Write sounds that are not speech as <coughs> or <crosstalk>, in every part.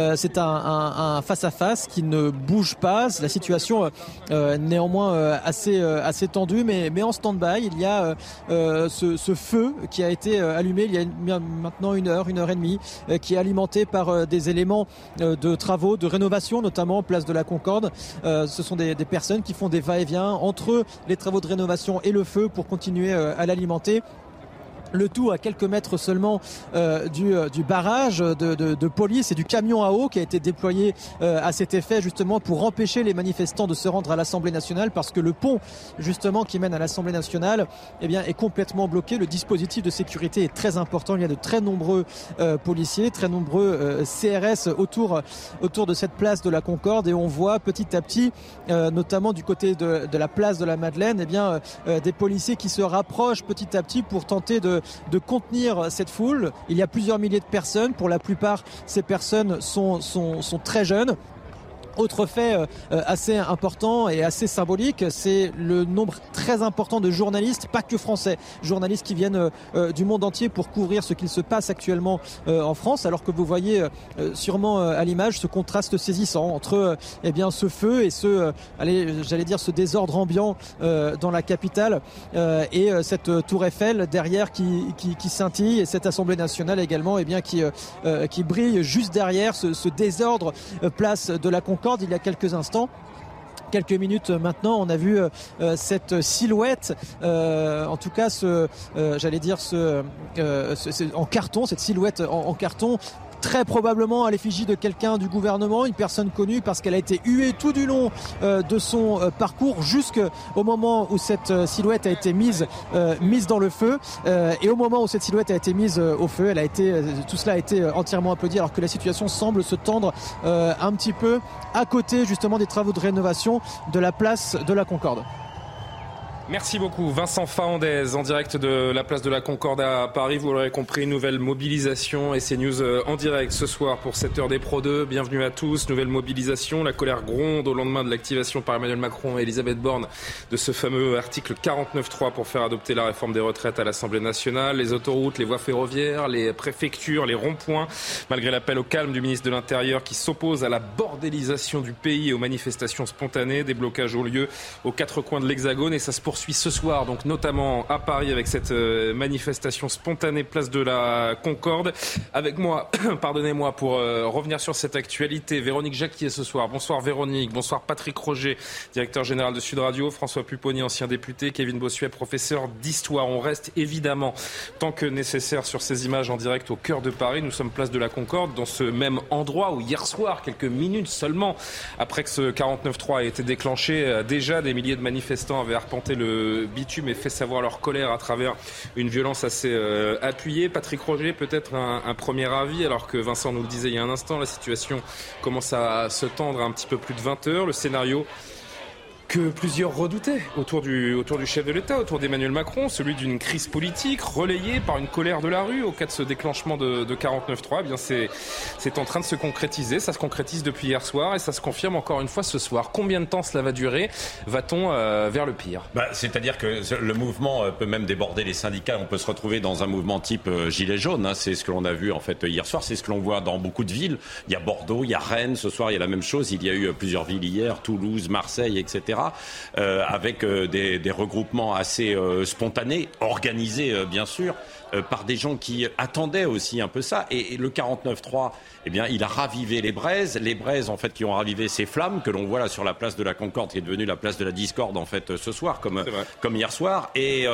Euh, c'est un, face-à-face qui ne bouge pas. La situation euh, euh, néanmoins assez, tendue, mais, en stand-by. Il y a ce, feu qui a été allumé il y a maintenant une heure, une heure et demie, qui est alimenté par des éléments de travaux, de rénovation, notamment place de la Concorde. Ce sont des, personnes qui font des va-et-vient entre les travaux de rénovation et le feu pour continuer à l'alimenter. Le tout à quelques mètres seulement euh, du, euh, du barrage de, police et du camion à eau qui a été déployé euh, à cet effet justement pour empêcher les manifestants de se rendre à l'Assemblée nationale parce que le pont justement qui mène à l'Assemblée nationale eh bien, est complètement bloqué. Le dispositif de sécurité est très important. Il y a de très nombreux policiers, très nombreux CRS autour, autour de cette place de la Concorde et on voit petit à petit, notamment du côté de, la place de la Madeleine, eh des policiers qui se rapprochent petit à petit pour tenter de, de contenir cette foule. Il y a plusieurs milliers de personnes. Pour la plupart, ces personnes sont, très jeunes. Autre fait euh, euh, assez important et assez symbolique, c'est le nombre très important de journalistes, pas que français, journalistes qui viennent euh, du monde entier pour couvrir ce qu'il se passe actuellement en France, alors que vous voyez sûrement à l'image ce contraste saisissant entre eh bien ce feu et ce, j'allais dire ce désordre ambiant dans la capitale et cette tour Eiffel derrière qui, qui, qui scintille et cette Assemblée nationale également eh bien qui, qui brille juste derrière ce, ce désordre place de la Concorde il y a quelques instants quelques minutes maintenant, on a vu euh, euh, cette silhouette, euh, en tout cas, j'allais dire, ce, en carton, cette silhouette en carton. Très probablement à l'effigie de quelqu'un du gouvernement, une personne connue parce qu'elle a été huée tout du long euh, de son euh, parcours jusqu'au moment où cette euh, silhouette a été mise, mise dans le feu. Et au moment où cette silhouette a été mise au feu, elle a été, tout cela a été entièrement applaudi alors que la situation semble se tendre un petit peu à côté justement des travaux de rénovation de la place de la Concorde. Merci beaucoup. Vincent Fahandez, en direct de la place de la Concorde à Paris. Vous l'aurez compris, nouvelle mobilisation et c'est news euh, en direct ce soir pour cette heure des Pro 2. Bienvenue à tous. Nouvelle mobilisation. La colère gronde au lendemain de l'activation par Emmanuel Macron et Elisabeth Borne de ce fameux article 49.3 pour faire adopter la réforme des retraites à l'Assemblée nationale. Les autoroutes, les voies ferroviaires, les préfectures, les ronds-points. Malgré l'appel au calme du ministre de l'Intérieur qui s'oppose à la bordélisation du pays et aux manifestations spontanées, des blocages ont lieu aux quatre coins de l'Hexagone et ça se poursuit ce soir, donc notamment à Paris avec cette euh, manifestation spontanée place de la Concorde. Avec moi, <coughs> pardonnez-moi, pour euh, revenir sur cette actualité, Véronique Jacquier ce soir. Bonsoir Véronique, bonsoir Patrick Roger, directeur général de Sud Radio, François Pupponi, ancien député, Kevin Bossuet, professeur d'histoire. On reste évidemment tant que nécessaire sur ces images en direct au cœur de Paris. Nous sommes place de la Concorde, dans ce même endroit où hier soir, quelques minutes seulement après que ce 49-3 ait été déclenché, euh, déjà des milliers de manifestants avaient arpenté le bitume et fait savoir leur colère à travers une violence assez euh, appuyée. Patrick Roger, peut-être un, un premier avis, alors que Vincent nous le disait il y a un instant, la situation commence à se tendre un petit peu plus de 20 heures. Le scénario que plusieurs redoutaient autour du, autour du chef de l'État, autour d'Emmanuel Macron, celui d'une crise politique relayée par une colère de la rue au cas de ce déclenchement de, de 49.3. Eh bien, c'est, c'est en train de se concrétiser. Ça se concrétise depuis hier soir et ça se confirme encore une fois ce soir. Combien de temps cela va durer Va-t-on euh, vers le pire? Bah, C'est-à-dire que le mouvement euh, peut même déborder les syndicats. On peut se retrouver dans un mouvement type euh, gilet jaune. hein. C'est ce que l'on a vu en fait hier soir. C'est ce que l'on voit dans beaucoup de villes. Il y a Bordeaux, il y a Rennes. Ce soir, il y a la même chose. Il y a eu euh, plusieurs villes hier, Toulouse, Marseille, etc. euh, avec euh, des, des regroupements assez euh, spontanés, organisés bien sûr, par des gens qui attendaient aussi un peu ça. Et, et le 49-3, eh bien, il a ravivé les braises, les braises en fait qui ont ravivé ces flammes que l'on voit là sur la place de la Concorde, qui est devenue la place de la discorde en fait ce soir, comme, comme hier soir. Et,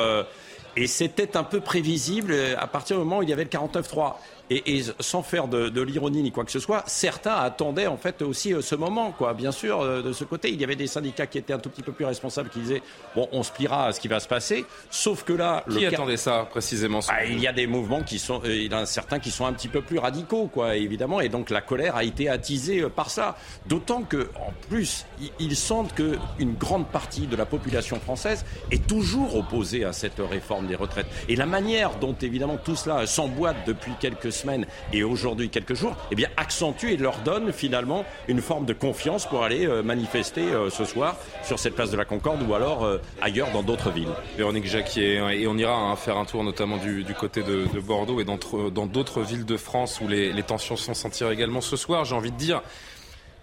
et c'était un peu prévisible à partir du moment où il y avait le 49-3. Et, sans faire de, l'ironie ni quoi que ce soit, certains attendaient en fait aussi ce moment. Quoi. Bien sûr, de ce côté, il y avait des syndicats qui étaient un tout petit peu plus responsables, qui disaient bon, on se pliera à ce qui va se passer. Sauf que là, qui attendait ça précisément bah, Il y a des mouvements qui sont, il y en a certains qui sont un petit peu plus radicaux, quoi, évidemment, et donc la colère a été attisée par ça. D'autant que, en plus, ils sentent qu'une grande partie de la population française est toujours opposée à cette réforme des retraites. Et la manière dont, évidemment, tout cela s'emboîte depuis quelques semaines et aujourd'hui quelques jours, eh bien, accentue et leur donne finalement une forme de confiance pour aller euh, manifester euh, ce soir sur cette place de la Concorde ou alors euh, ailleurs dans d'autres villes. Véronique Jacquier, et on ira hein, faire un tour notamment du, côté de, Bordeaux et dans d'autres villes de France où les, les tensions sont sentir également ce soir. J'ai envie de dire,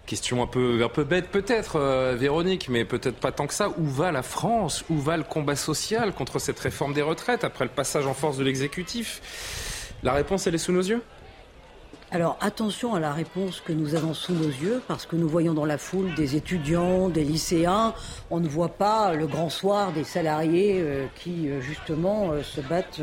Question un peu, un peu bête peut-être, Véronique, mais peut-être pas tant que ça. Où va la France? Où va le combat social contre cette réforme des retraites après le passage en force de l'exécutif? La réponse, elle est sous nos yeux? Alors attention à la réponse que nous avons sous nos yeux, parce que nous voyons dans la foule des étudiants, des lycéens, on ne voit pas le grand soir des salariés euh, qui euh, justement se battent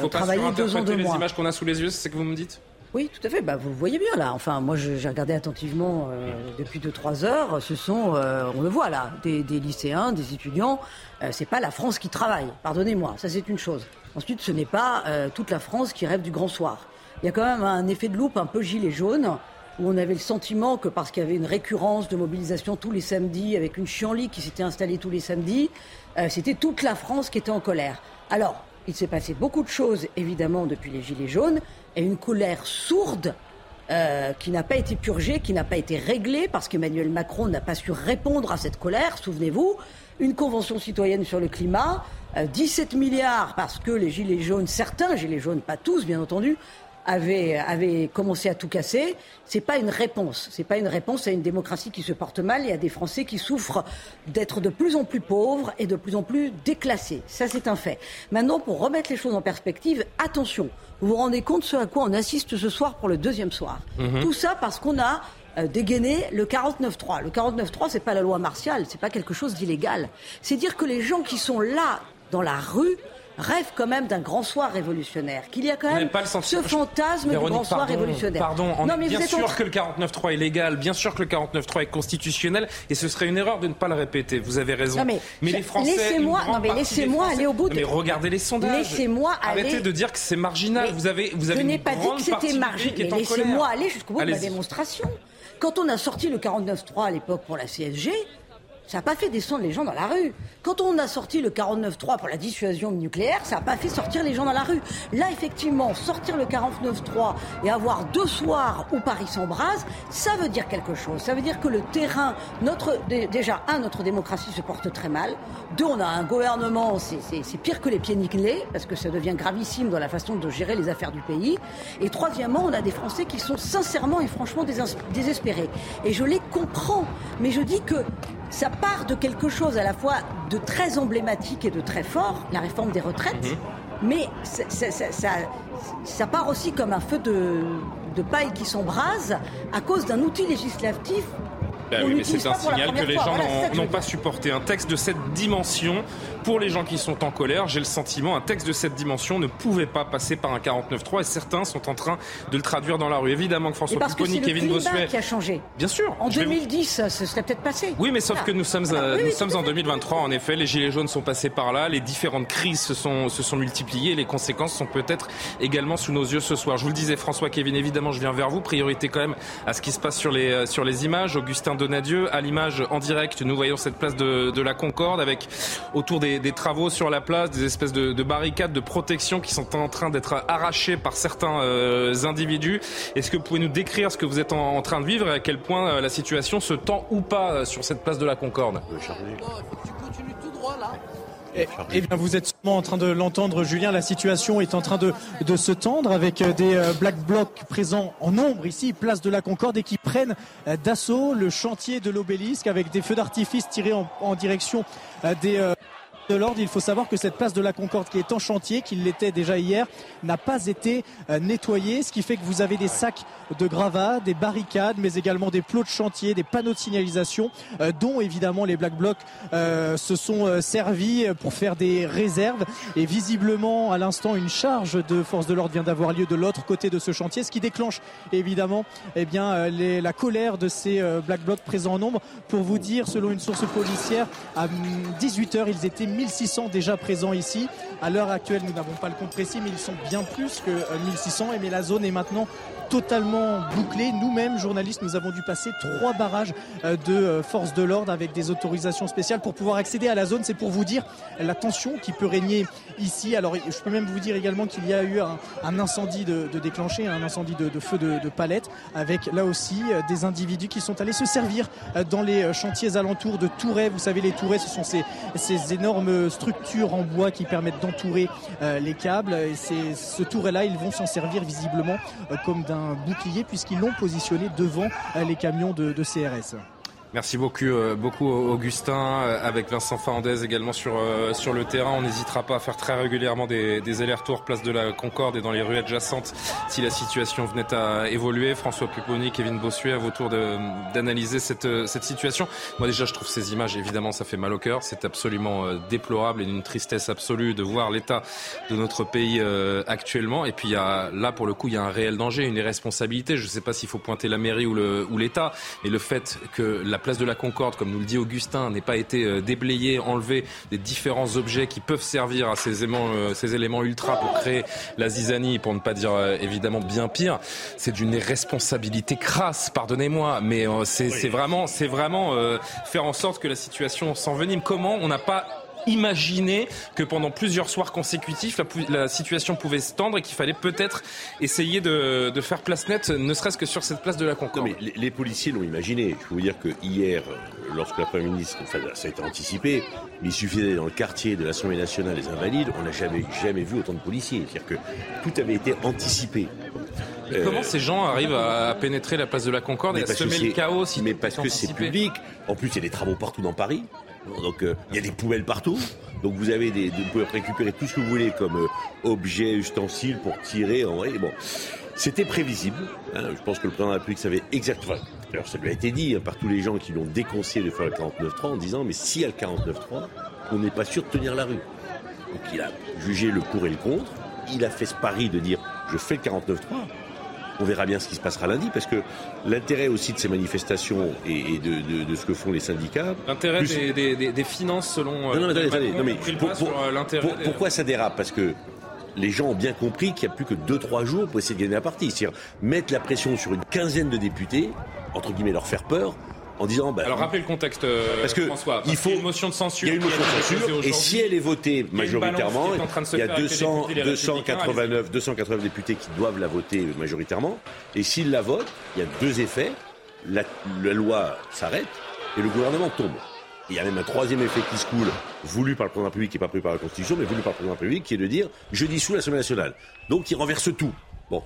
pour travailler deux ans de les images qu'on a sous les yeux, c'est ce que vous me dites? Oui, tout à fait. Bah, vous le voyez bien là. Enfin, moi, j'ai regardé attentivement euh, depuis 2-3 heures. Ce sont, euh, on le voit là, des, lycéens, des étudiants. Euh, c'est pas la France qui travaille. Pardonnez-moi, ça c'est une chose. Ensuite, ce n'est pas toute la France qui rêve du grand soir. Il y a quand même un effet de loupe un peu gilet jaune où on avait le sentiment que parce qu'il y avait une récurrence de mobilisation tous les samedis, avec une chienlit qui s'était installée tous les samedis, c'était toute la France qui était en colère. Alors, il s'est passé beaucoup de choses, évidemment, depuis les Gilets jaunes, et une colère sourde euh, qui n'a pas été purgée, qui n'a pas été réglée, parce qu'Emmanuel Macron n'a pas su répondre à cette colère, souvenez-vous. Une convention citoyenne sur le climat, 17 euh, milliards parce que les gilets jaunes, certains gilets jaunes, pas tous bien entendu, avait commencé à tout casser, c'est pas une réponse. C'est pas une réponse à une démocratie qui se porte mal et à des Français qui souffrent d'être de plus en plus pauvres et de plus en plus déclassés. Ça, c'est un fait. Maintenant, pour remettre les choses en perspective, attention. Vous vous rendez compte ce à quoi on assiste ce soir pour le deuxième soir? Mhm. Tout ça parce qu'on a euh, dégainé le 49-3. Le 49-3, c'est pas la loi martiale, c'est pas quelque chose d'illégal. C'est dire que les gens qui sont là dans la rue rêve quand même d'un grand soir révolutionnaire, qu'il y a quand même ce fantasme du grand soir révolutionnaire. Pardon, non, mais bien sûr que le 49.3 est légal, bien sûr que le 49.3 est constitutionnel, et ce serait une erreur de ne pas le répéter. Vous avez raison. mais, les Français, laissez-moi, mais laissez-moi aller au bout. De... Mais regardez les sondages. Laissez-moi aller. Arrêtez de dire que c'est marginal. vous avez, vous avez je n'ai pas dit que c'était marginal. Laissez-moi aller jusqu'au bout de la démonstration. Quand on a sorti le 49.3 à l'époque pour la CSG, ça n'a pas fait descendre les gens dans la rue. Quand on a sorti le 49.3 pour la dissuasion nucléaire, ça n'a pas fait sortir les gens dans la rue. Là, effectivement, sortir le 49.3 et avoir deux soirs où Paris s'embrase, ça veut dire quelque chose. Ça veut dire que le terrain, notre, déjà, un, notre démocratie se porte très mal. Deux, on a un gouvernement, c'est pire que les pieds nickelés, parce que ça devient gravissime dans la façon de gérer les affaires du pays. Et troisièmement, on a des Français qui sont sincèrement et franchement désespérés. Et je les comprends. Mais je dis que ça part de quelque chose à la fois de très emblématique et de très fort, la réforme des retraites, mhm. mais ça, part aussi comme un feu de, de paille qui s'embrase à cause d'un outil législatif bah oui, mais c'est un signal que les gens n'ont pas supporté. Un texte de cette dimension, pour les gens qui sont en colère, j'ai le sentiment, un texte de cette dimension ne pouvait pas passer par un 49.3 et certains sont en train de le traduire dans la rue. Évidemment que François Pupponi, Kevin Bossuet. qui a changé. Bien sûr. En 2010, ce serait peut-être passé. Oui, mais sauf que nous sommes, nous sommes en 2023. En effet, les Gilets jaunes sont passés par là, les différentes crises se sont, se sont multipliées, les conséquences sont peut-être également sous nos yeux ce soir. Je vous le disais, François Kevin, évidemment, je viens vers vous. Priorité quand même à ce qui se passe sur les, sur les images. Augustin Donadieu. À l'image en direct, nous voyons cette place de, la Concorde avec autour des, travaux sur la place des espèces de, barricades de protection qui sont en train d'être arrachées par certains euh, individus. Est-ce que vous pouvez nous décrire ce que vous êtes en, train de vivre et à quel point euh, la situation se tend ou pas euh, sur cette place de la Concorde? Eh, eh, bien, vous êtes sûrement en train de l'entendre, Julien. La situation est en train de, de se tendre avec des black blocs présents en nombre ici, place de la Concorde, et qui prennent d'assaut le chantier de l'obélisque avec des feux d'artifice tirés en, en direction des de l'ordre, il faut savoir que cette place de la Concorde qui est en chantier, qu'il l'était déjà hier, n'a pas été euh, nettoyée, ce qui fait que vous avez des sacs de gravats, des barricades, mais également des plots de chantier, des panneaux de signalisation, euh, dont évidemment les Black Blocs euh, se sont servis pour faire des réserves. Et visiblement, à l'instant, une charge de force de l'ordre vient d'avoir lieu de l'autre côté de ce chantier, ce qui déclenche évidemment eh bien, les, la colère de ces Black Blocs présents en nombre. Pour vous dire, selon une source policière, à 18h, ils étaient 1600 déjà présents ici. À l'heure actuelle, nous n'avons pas le compte précis, mais ils sont bien plus que 1600. Euh, et mais la zone est maintenant totalement bouclé. Nous-mêmes, journalistes, nous avons dû passer trois barrages euh, de euh, forces de l'ordre avec des autorisations spéciales pour pouvoir accéder à la zone. C'est pour vous dire la tension qui peut régner ici. Alors, je peux même vous dire également qu'il y a eu un, incendie de, déclenché, un incendie de, feu de, palette, avec là aussi des individus qui sont allés se servir dans les chantiers alentours de tourets. Vous savez, les tourets, ce sont ces énormes structures en bois qui permettent d'entourer les câbles. Et c'est ce touret-là, ils vont s'en servir visiblement comme d'un bouclier puisqu'ils l'ont positionné devant euh, les camions de CRS. Merci beaucoup, euh, beaucoup Augustin, euh, avec Vincent Fernandez également sur, euh, sur le terrain. On n'hésitera pas à faire très régulièrement des, des allers-retours place de la Concorde et dans les rues adjacentes si la situation venait à évoluer. François Pupponi, Kevin Bossuet, à vos tours d'analyser cette, cette situation. Moi déjà, je trouve ces images, évidemment, ça fait mal au cœur. C'est absolument déplorable et d'une tristesse absolue de voir l'état de notre pays actuellement. Et puis il y a, là, pour le coup, il y a un réel danger, une irresponsabilité. Je ne sais pas s'il faut pointer la mairie ou l'État, ou mais le fait que la place de la Concorde, comme nous le dit Augustin, n'ait pas été euh, déblayé, enlevé des différents objets qui peuvent servir à ces éléments, euh, ces éléments ultra pour créer la zizanie, pour ne pas dire euh, évidemment bien pire, c'est d'une irresponsabilité crasse, pardonnez-moi, mais c'est vraiment, c'est vraiment faire en sorte que la situation s'envenime. Comment on n'a pas imaginer que pendant plusieurs soirs consécutifs, la, situation pouvait se tendre et qu'il fallait peut-être essayer de, faire place nette, ne serait-ce que sur cette place de la Concorde. mais les, policiers l'ont imaginé. Je peux vous dire que hier, euh, lorsque la Première ministre, enfin, ça a été anticipé, mais il suffisait dans le quartier de l'Assemblée nationale des Invalides, on n'a jamais, jamais vu autant de policiers. C'est-à-dire que tout avait été anticipé. comment ces gens arrivent à pénétrer la place de la Concorde et à semer le chaos Mais parce que c'est public. En plus, il y a des travaux partout dans Paris. Donc euh, il y a des poubelles partout. Donc vous avez des, vous pouvez récupérer tout ce que vous voulez comme euh, objet, ustensile pour tirer. En bon, c'était prévisible. Hein. je pense que le président de la République savait exactement. Alors ça lui a été dit hein, par tous les gens qui l'ont déconseillé de faire le 49.3 en disant mais si y a le 49.3, on n'est pas sûr de tenir la rue. Donc il a jugé le pour et le contre. Il a fait ce pari de dire je fais le 49.3 on verra bien ce qui se passera lundi, parce que l'intérêt aussi de ces manifestations et, de, ce que font les syndicats. L'intérêt des, finances selon. Non, non, mais, attendez, non, mais pourquoi ça dérape? Parce que les gens ont bien compris qu'il n'y a plus que 2-3 jours pour essayer de gagner la partie. C'est-à-dire mettre la pression sur une quinzaine de députés, entre guillemets leur faire peur, en disant. Bah, Alors rappelez le contexte, euh, parce que François. il faut y a une motion de censure. Il y a une motion de censure, et si elle est votée majoritairement, il y a 200, 289, 289 députés qui doivent la voter majoritairement. Et s'ils la votent, il y a deux effets. La, la loi s'arrête et le gouvernement tombe. Il y a même un troisième effet qui se coule, voulu par le président République, qui n'est pas prévu par la Constitution, mais voulu par le président République, qui est de dire je dissous l'Assemblée nationale. Donc il renverse tout. Bon.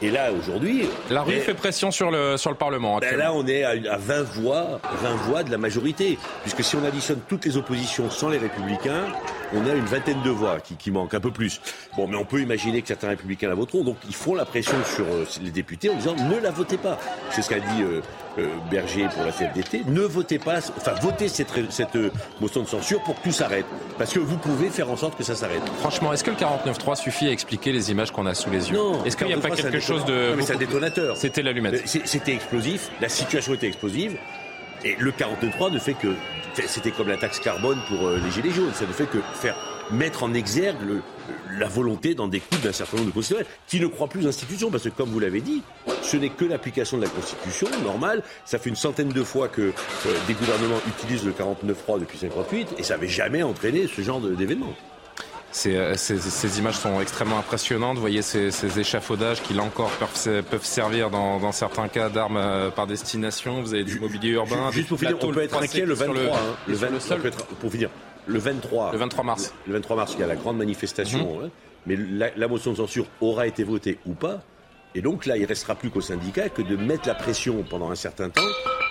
Et là, aujourd'hui. La rue fait pression sur le, sur le Parlement. Ben là, on est à, à 20 voix, 20 voix de la majorité. Puisque si on additionne toutes les oppositions sans les républicains, on a une vingtaine de voix qui, qui manquent, un peu plus. Bon, mais on peut imaginer que certains républicains la voteront. Donc, ils font la pression sur euh, les députés en disant ne la votez pas. C'est ce qu'a dit euh, euh, Berger pour la CFDT. Ne votez pas, enfin, votez cette, cette motion de censure pour que tout s'arrête. Parce que vous pouvez faire en sorte que ça s'arrête. Franchement, est-ce que le 49.3 suffit à expliquer les images qu'on a sous les yeux? Non. Est-ce qu'il n'y a pas quelque chose de. Non, mais c'est un détonateur. C'était l'allumette. C'était explosif. La situation était explosive. Et le 49.3 ne fait que. C'était comme la taxe carbone pour les Gilets jaunes. Ça ne fait que faire mettre en exergue le, la volonté d'en découdre d'un certain nombre de constitutionnels qui ne croient plus aux institutions. Parce que, comme vous l'avez dit, ce n'est que l'application de la Constitution normale. Ça fait une centaine de fois que euh, des gouvernements utilisent le 49.3 depuis 58 et ça n'avait jamais entraîné ce genre d'événement. Euh, ces, ces, images sont extrêmement impressionnantes. Vous voyez ces, ces échafaudages qui, là encore, peuvent, peuvent servir dans, dans, certains cas d'armes euh, par destination. Vous avez du mobilier urbain. Juste pour finir, on peut être inquiet le 23. Le, hein, le 20, pour finir, le 23. Le 23 mars. Le, 23 mars, il y a la grande manifestation. Mhm. Hein. mais la, motion de censure aura été votée ou pas. Et donc là, il restera plus qu'au syndicat que de mettre la pression pendant un certain temps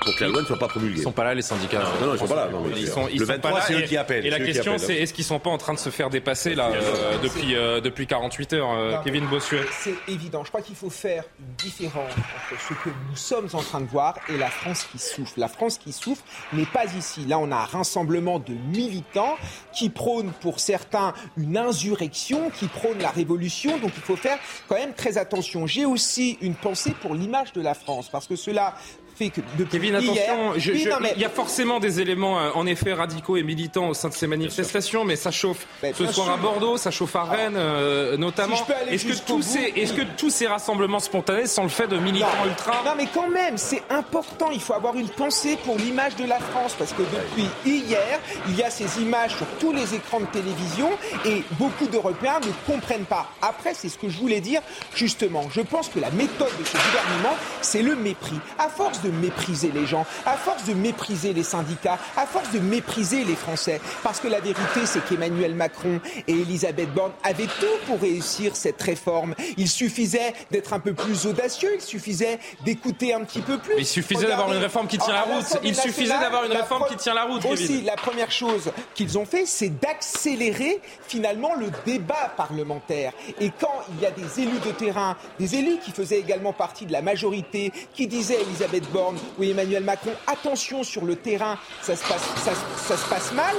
pour que la loi ne soit pas promulguée. Ils sont pas là, les syndicats. Non, non, ils sont pas là. Non, mais Ils sont, ils le sont 23, pas là. c'est eux Et- qui appellent. Et la question, appellent. c'est est-ce qu'ils sont pas en train de se faire dépasser là euh, depuis euh, depuis 48 heures, euh, Kevin Bossuet C'est évident. Je crois qu'il faut faire une différence entre ce que nous sommes en train de voir et la France qui souffre. La France qui souffre n'est pas ici. Là, on a un rassemblement de militants qui prônent pour certains une insurrection, qui prônent la révolution. Donc il faut faire quand même très attention. J'ai aussi une pensée pour l'image de la France parce que cela fait que depuis Kevin, hier, attention, je- Oui, je- non, mais- il y a forcément des éléments euh, en effet radicaux et militants au sein de ces manifestations, mais ça chauffe ce soir sûr. à Bordeaux, ça chauffe à Rennes euh, notamment. Si Est-ce que, tous ces, est-ce que oui. tous ces rassemblements spontanés sont le fait de militants Non, ultra Non, mais quand même, c'est important. Il faut avoir une pensée pour l'image de la France parce que depuis hier, il y a ces images sur tous les écrans de télévision et beaucoup d'Européens ne comprennent pas. Après, c'est ce que je voulais dire justement. Je pense que la méthode de ce gouvernement, c'est le mépris. À force de mépriser les gens, à force de mépriser les syndicats, à force de mépriser les Français, parce que la vérité, c'est qu'Emmanuel Macron et Elisabeth Borne avaient tout pour réussir cette réforme. Il suffisait d'être un peu plus audacieux, il suffisait d'écouter un petit peu plus. Il suffisait d'avoir une réforme qui tient la route. Il suffisait d'avoir une réforme qui tient la route, Aussi, la première chose qu'ils ont fait, c'est d'accélérer finalement le débat parlementaire. Et quand il y a des élus de terrain, des élus qui faisaient également partie de la majorité, qui disaient Elisabeth Borne ou Emmanuel Macron, attention sur le terrain, ça, ça se passe mal,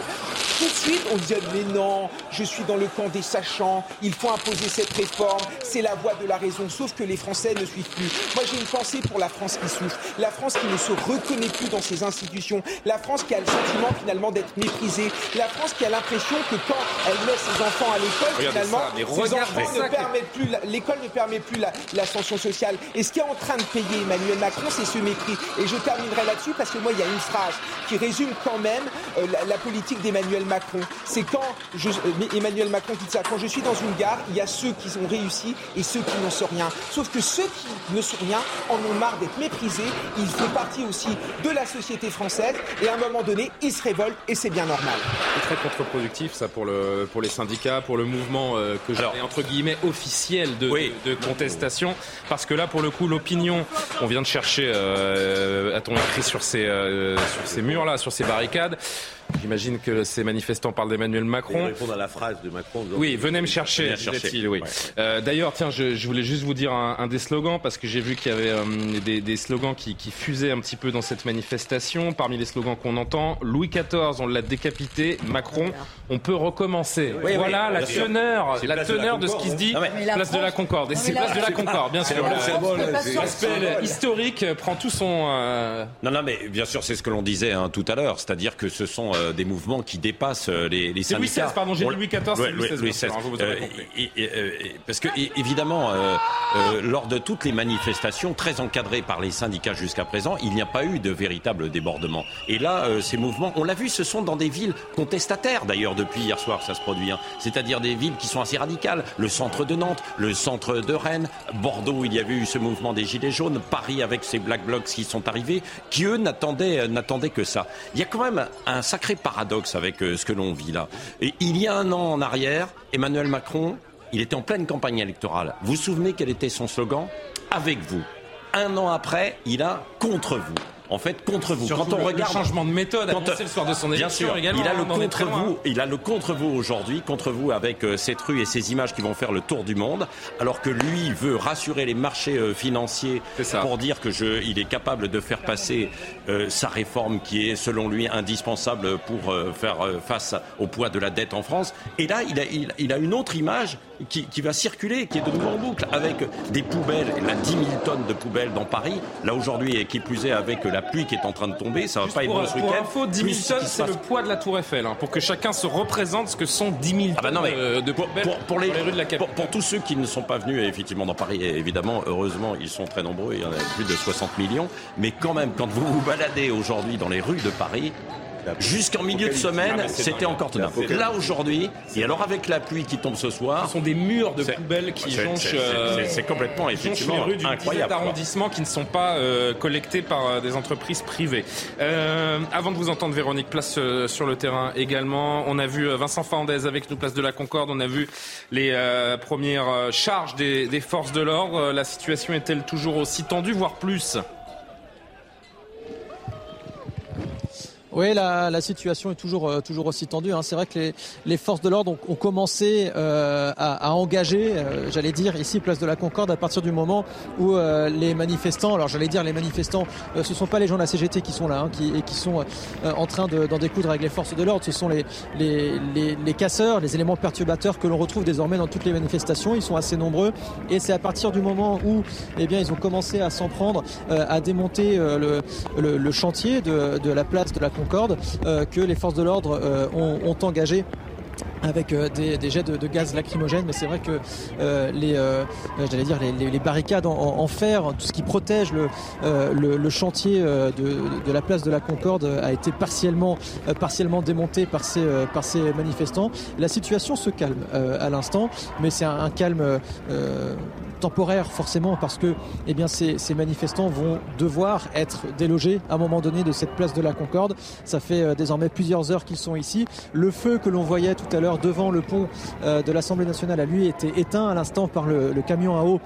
tout de suite on disait mais non, je suis dans le camp des sachants, il faut imposer cette réforme, c'est la voie de la raison, sauf que les Français ne suivent plus. Moi j'ai une pensée pour la France qui souffre, la France qui ne se reconnaît plus dans ses institutions, la France qui a le sentiment finalement d'être méprisée, la France qui a l'impression que quand elle met ses enfants à l'école, finalement, ça, mais ses enfants ne permettent plus, l'école ne permet plus la- l'ascension sociale. Et ce qui est en train de payer Emmanuel Macron, c'est ce mépris. Et je terminerai là-dessus parce que moi, il y a une phrase qui résume quand même euh, la, la politique d'Emmanuel Macron. C'est quand je, euh, Emmanuel Macron dit ça, quand je suis dans une gare, il y a ceux qui ont réussi et ceux qui n'en sont rien. Sauf que ceux qui ne sont rien en ont marre d'être méprisés. Ils font partie aussi de la société française et à un moment donné, ils se révoltent et c'est bien normal. C'est très contre-productif ça pour le pour les syndicats, pour le mouvement euh, que j'ai entre guillemets officiel de, Oui. de, de contestation, parce que là pour le coup l'opinion, on vient de chercher, euh, a-t-on écrit sur ces euh, sur ces murs là, sur ces barricades. J'imagine que ces manifestants parlent d'Emmanuel Ils Macron. répondent à la phrase de Macron. Oui, venez me chercher, Venez me chercher. disait-il, oui. Ouais. Euh, D'ailleurs, tiens, je, je voulais juste vous dire un, un des slogans, parce que j'ai vu qu'il y avait euh, des, des slogans qui, qui fusaient un petit peu dans cette manifestation. Parmi les slogans qu'on entend, Louis XIV, on l'a décapité, Macron, on peut recommencer. Oui, voilà oui, la teneur, la place de la teneur de, ce qui se dit, hein. Mais la place de la Concorde. Et Non, c'est place de la Concorde, bien sûr. L'aspect historique prend tout son... euh, Non, non, mais bien sûr, c'est ce que l'on disait hein, tout à l'heure, c'est-à-dire que ce sont euh, des mouvements qui dépassent euh, les, les C'est Louis syndicats. XVI, pardon, j'ai dit Louis XIV, c'est Louis XVI, bien Louis XVI. hein, vous avez Euh, et- et- et- parce que évidemment, lors de toutes les manifestations très encadrées par les syndicats jusqu'à présent, il n'y a pas eu de véritable débordement. Et là, ces mouvements, on l'a vu, ce sont dans des villes contestataires d'ailleurs depuis hier soir, ça se produit. hein. C'est-à-dire des villes qui sont assez radicales. Le centre de Nantes, le centre de Rennes, Bordeaux, il y avait eu ce mouvement des Gilets jaunes, Paris avec ces Black Blocs qui sont arrivés, qui eux n'attendaient n'attendaient que ça. Il y a quand même un sacré paradoxe avec euh, ce que l'on vit là. Et il y a un an en arrière, Emmanuel Macron, il était en pleine campagne électorale. Vous vous souvenez quel était son slogan? Avec vous. Un an après, il a contre vous. En fait, contre vous. Surtout Quand on le- regarde le changement de méthode quand- le soir de son Bien sûr, également, il a le contre vous, il a le contre vous aujourd'hui, contre vous avec euh, cette rue et ces images qui vont faire le tour du monde, alors que lui veut rassurer les marchés euh, financiers pour dire que je, il est capable de faire passer euh, sa réforme qui est selon lui indispensable pour faire face au poids de la dette en France. Et là, il a, il, il a une autre image qui, qui va circuler, qui est de nouveau en boucle, avec des poubelles, la 10 000 tonnes de poubelles dans Paris. Là aujourd'hui, et qui plus est avec la pluie qui est en train de tomber, ça va Juste pas être bon ce pour week-end. info, 10 Plus 000 ce tonnes, c'est passe- le poids de la Tour Eiffel. hein, pour que chacun se représente ce que sont 10 000 Ah bah non, mais tonnes euh, de pour, poubelles pour- pour les, dans rues de la capitale. pour tous ceux qui ne sont pas venus effectivement dans Paris, et évidemment, heureusement, ils sont très nombreux, il y en a plus de 60 millions, mais quand même, quand vous vous baladez aujourd'hui dans les rues de Paris, jusqu'en milieu de Ah, semaine, c'est c'était encore tenable. Là aujourd'hui, et alors avec la pluie qui tombe ce soir, Ce sont des murs de poubelles qui c'est- jonchent, c'est- euh, complètement jonchent les effectivement rues d'une incroyable. d'arrondissements qui ne sont pas euh, collectés par euh, des entreprises privées. Euh, avant de vous entendre, Véronique, place euh, sur le terrain également. On a vu euh, Vincent Fernandez avec nous, place de la Concorde. On a vu les euh, premières euh, charges des, des forces de l'ordre. Euh, La situation est-elle toujours aussi tendue, voire plus? Oui, la, la, situation est toujours, euh, toujours aussi tendue. Hein. C'est vrai que les, les, forces de l'ordre ont, ont, commencé euh, à, à, engager, euh, j'allais dire, ici, place de la Concorde, à partir du moment où euh, les manifestants, alors j'allais dire les manifestants, euh, ce sont pas les gens de la CGT qui sont là hein, qui, et qui sont en train d'en de, découdre avec les forces de l'ordre, ce sont les, les, les, les, casseurs, les éléments perturbateurs que l'on retrouve désormais dans toutes les manifestations. Ils sont assez nombreux et c'est à partir du moment où eh bien, ils ont commencé à s'en prendre, à démonter le, le, le, chantier de, de la place de la Concorde euh, que les forces de l'ordre euh, ont, ont engagé avec euh, des, des, jets de, de, gaz lacrymogène, mais c'est vrai que euh, les, euh, j'allais dire les, les, les barricades en, en, fer, tout ce qui protège le, euh, le, le chantier de, de, la place de la Concorde a été partiellement, partiellement démonté par ces, par ces manifestants. La situation se calme à l'instant, mais c'est un, un, calme temporaire forcément parce que eh bien, ces, ces, manifestants vont devoir être délogés à un moment donné de cette place de la Concorde. Ça fait désormais plusieurs heures qu'ils sont ici. Le feu que l'on voyait tout à l'heure devant le pont euh, de l'Assemblée nationale a lui été éteint à l'instant par le, le, camion à eau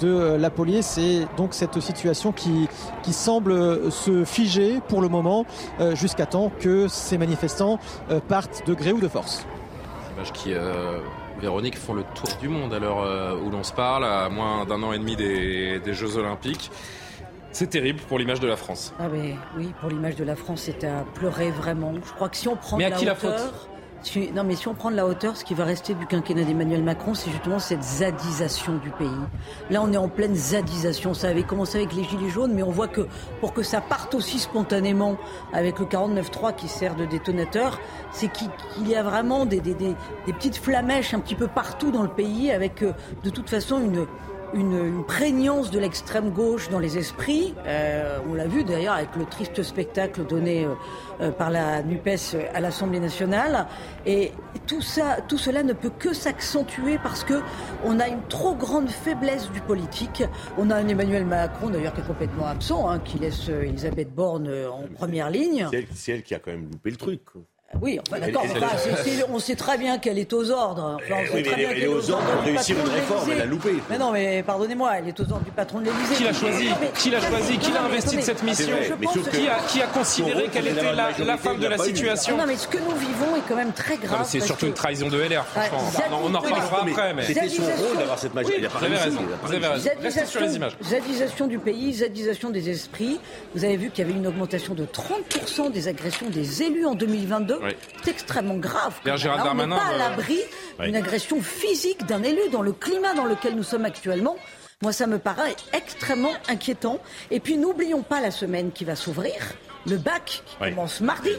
de euh, la police et donc cette situation qui, qui semble se figer pour le moment euh, jusqu'à temps que ces manifestants euh, partent de gré ou de force. Image qui euh, Véronique font le tour du monde à l'heure euh, où l'on se parle, à moins d'un an et demi des, des Jeux Olympiques. C'est terrible pour l'image de la France. Ah mais, oui, pour l'image de la France, c'est à pleurer vraiment. Je crois que si on prend mais à la qui hauteur, la faute? Non, mais si on prend de la hauteur, ce qui va rester du quinquennat d'Emmanuel Macron, c'est justement cette zadisation du pays. Là, on est en pleine zadisation. Ça avait commencé avec les Gilets jaunes, mais on voit que pour que ça parte aussi spontanément avec le 49.3 qui sert de détonateur, c'est qu'il y a vraiment des, des, petites flamèches un petit peu partout dans le pays avec euh, de toute façon une une, une, prégnance de l'extrême gauche dans les esprits. Euh, on l'a vu d'ailleurs avec le triste spectacle donné euh, euh, par la NUPES à l'Assemblée nationale. Et tout, ça, tout cela ne peut que s'accentuer parce que on a une trop grande faiblesse du politique. On a un Emmanuel Macron d'ailleurs qui est complètement absent, hein, qui laisse Elisabeth Borne en première ligne. C'est elle, qui a quand même loupé le truc. Quoi. Oui, enfin, d'accord. Enfin, on sait très bien qu'elle est aux ordres. Enfin, on sait oui, très bien elle est aux ordres pour réussir une réforme. Elle a loupé. Mais non, mais pardonnez-moi, elle est aux ordres du patron de l'Élysée. Qui l'a choisi Qui l'a choisi Qui l'a investi de cette mission qui a, qui a considéré qu'elle était la, la femme de la situation Non, mais ce que nous vivons est quand même très grave. C'est surtout une trahison de LR, franchement. On en reparlera après. Mais c'était son rôle d'avoir cette magie. Vous avez raison. Vous avez raison. Restez sur les images. Zadisation du pays, zadisation des esprits. Vous avez vu qu'il y avait une augmentation de 30% des agressions des élus en 2022. C'est extrêmement grave. Gérald Là, on n'est pas à euh, l'abri d'une agression physique d'un élu dans le climat dans lequel nous sommes actuellement. Moi, ça me paraît extrêmement inquiétant. Et puis, n'oublions pas la semaine qui va s'ouvrir, le bac qui commence mardi.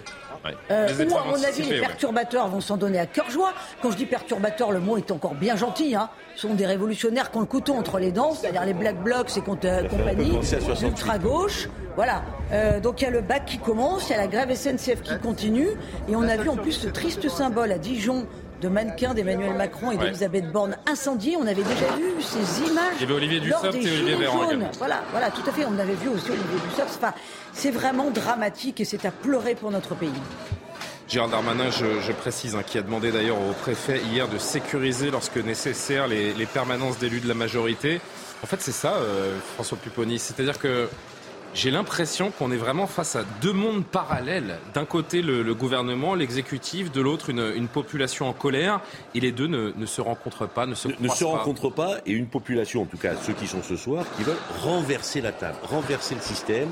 Ouais. Euh, Les où, à mon avis, les ouais. perturbateurs vont s'en donner à cœur joie. Quand je dis perturbateurs, le mot est encore bien gentil. Hein. Ce sont des révolutionnaires qui ont le couteau entre les dents, c'est-à-dire les Black Blocs et compte- euh, compagnie, penser à 68. l'ultra-gauche. Voilà. Euh, donc il y a le bac qui commence, il y a la grève SNCF qui continue. Et on a vu en plus ce triste symbole à Dijon de mannequins d'Emmanuel Macron et Ouais. d'Elisabeth Borne incendiés. On avait déjà vu ces images. Il y avait Olivier lors Dussopt des et Olivier Véran. Voilà, voilà, tout à fait. On avait vu aussi Olivier Dussopt. Enfin, c'est vraiment dramatique et c'est à pleurer pour notre pays. Gérald Darmanin, je, je précise, hein, qui a demandé d'ailleurs au préfet hier de sécuriser lorsque nécessaire les, les permanences d'élus de la majorité. En fait, c'est ça, euh, François Pupponi. C'est-à-dire que j'ai l'impression qu'on est vraiment face à deux mondes parallèles. D'un côté, le, le gouvernement, l'exécutif, de l'autre, une, une population en colère. Et les deux ne, ne se rencontrent pas, ne se ne, ne se pas. rencontrent pas et une population, en tout cas ceux qui sont ce soir, qui veulent renverser la table, renverser le système,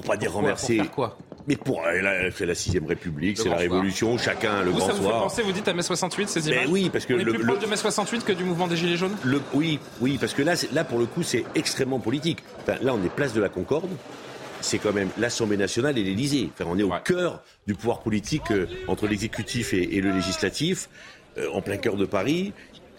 pour pas dire faire quoi? Mais pour euh, là, c'est la sixième République, Le c'est la grand soir. Révolution, chacun le Vous, grand ça vous fait penser, vous dites à mai 68, ces images oui, parce que On est le- plus le- proche de mai 68 que du mouvement des Gilets jaunes? Le, oui, oui, parce que là, c'est- là pour le coup, c'est extrêmement politique. Enfin, là, on est place de la Concorde. C'est quand même l'Assemblée nationale et l'Élysée. Enfin, on est au Ouais. cœur du pouvoir politique euh, entre l'exécutif et, et le législatif, euh, en plein cœur de Paris.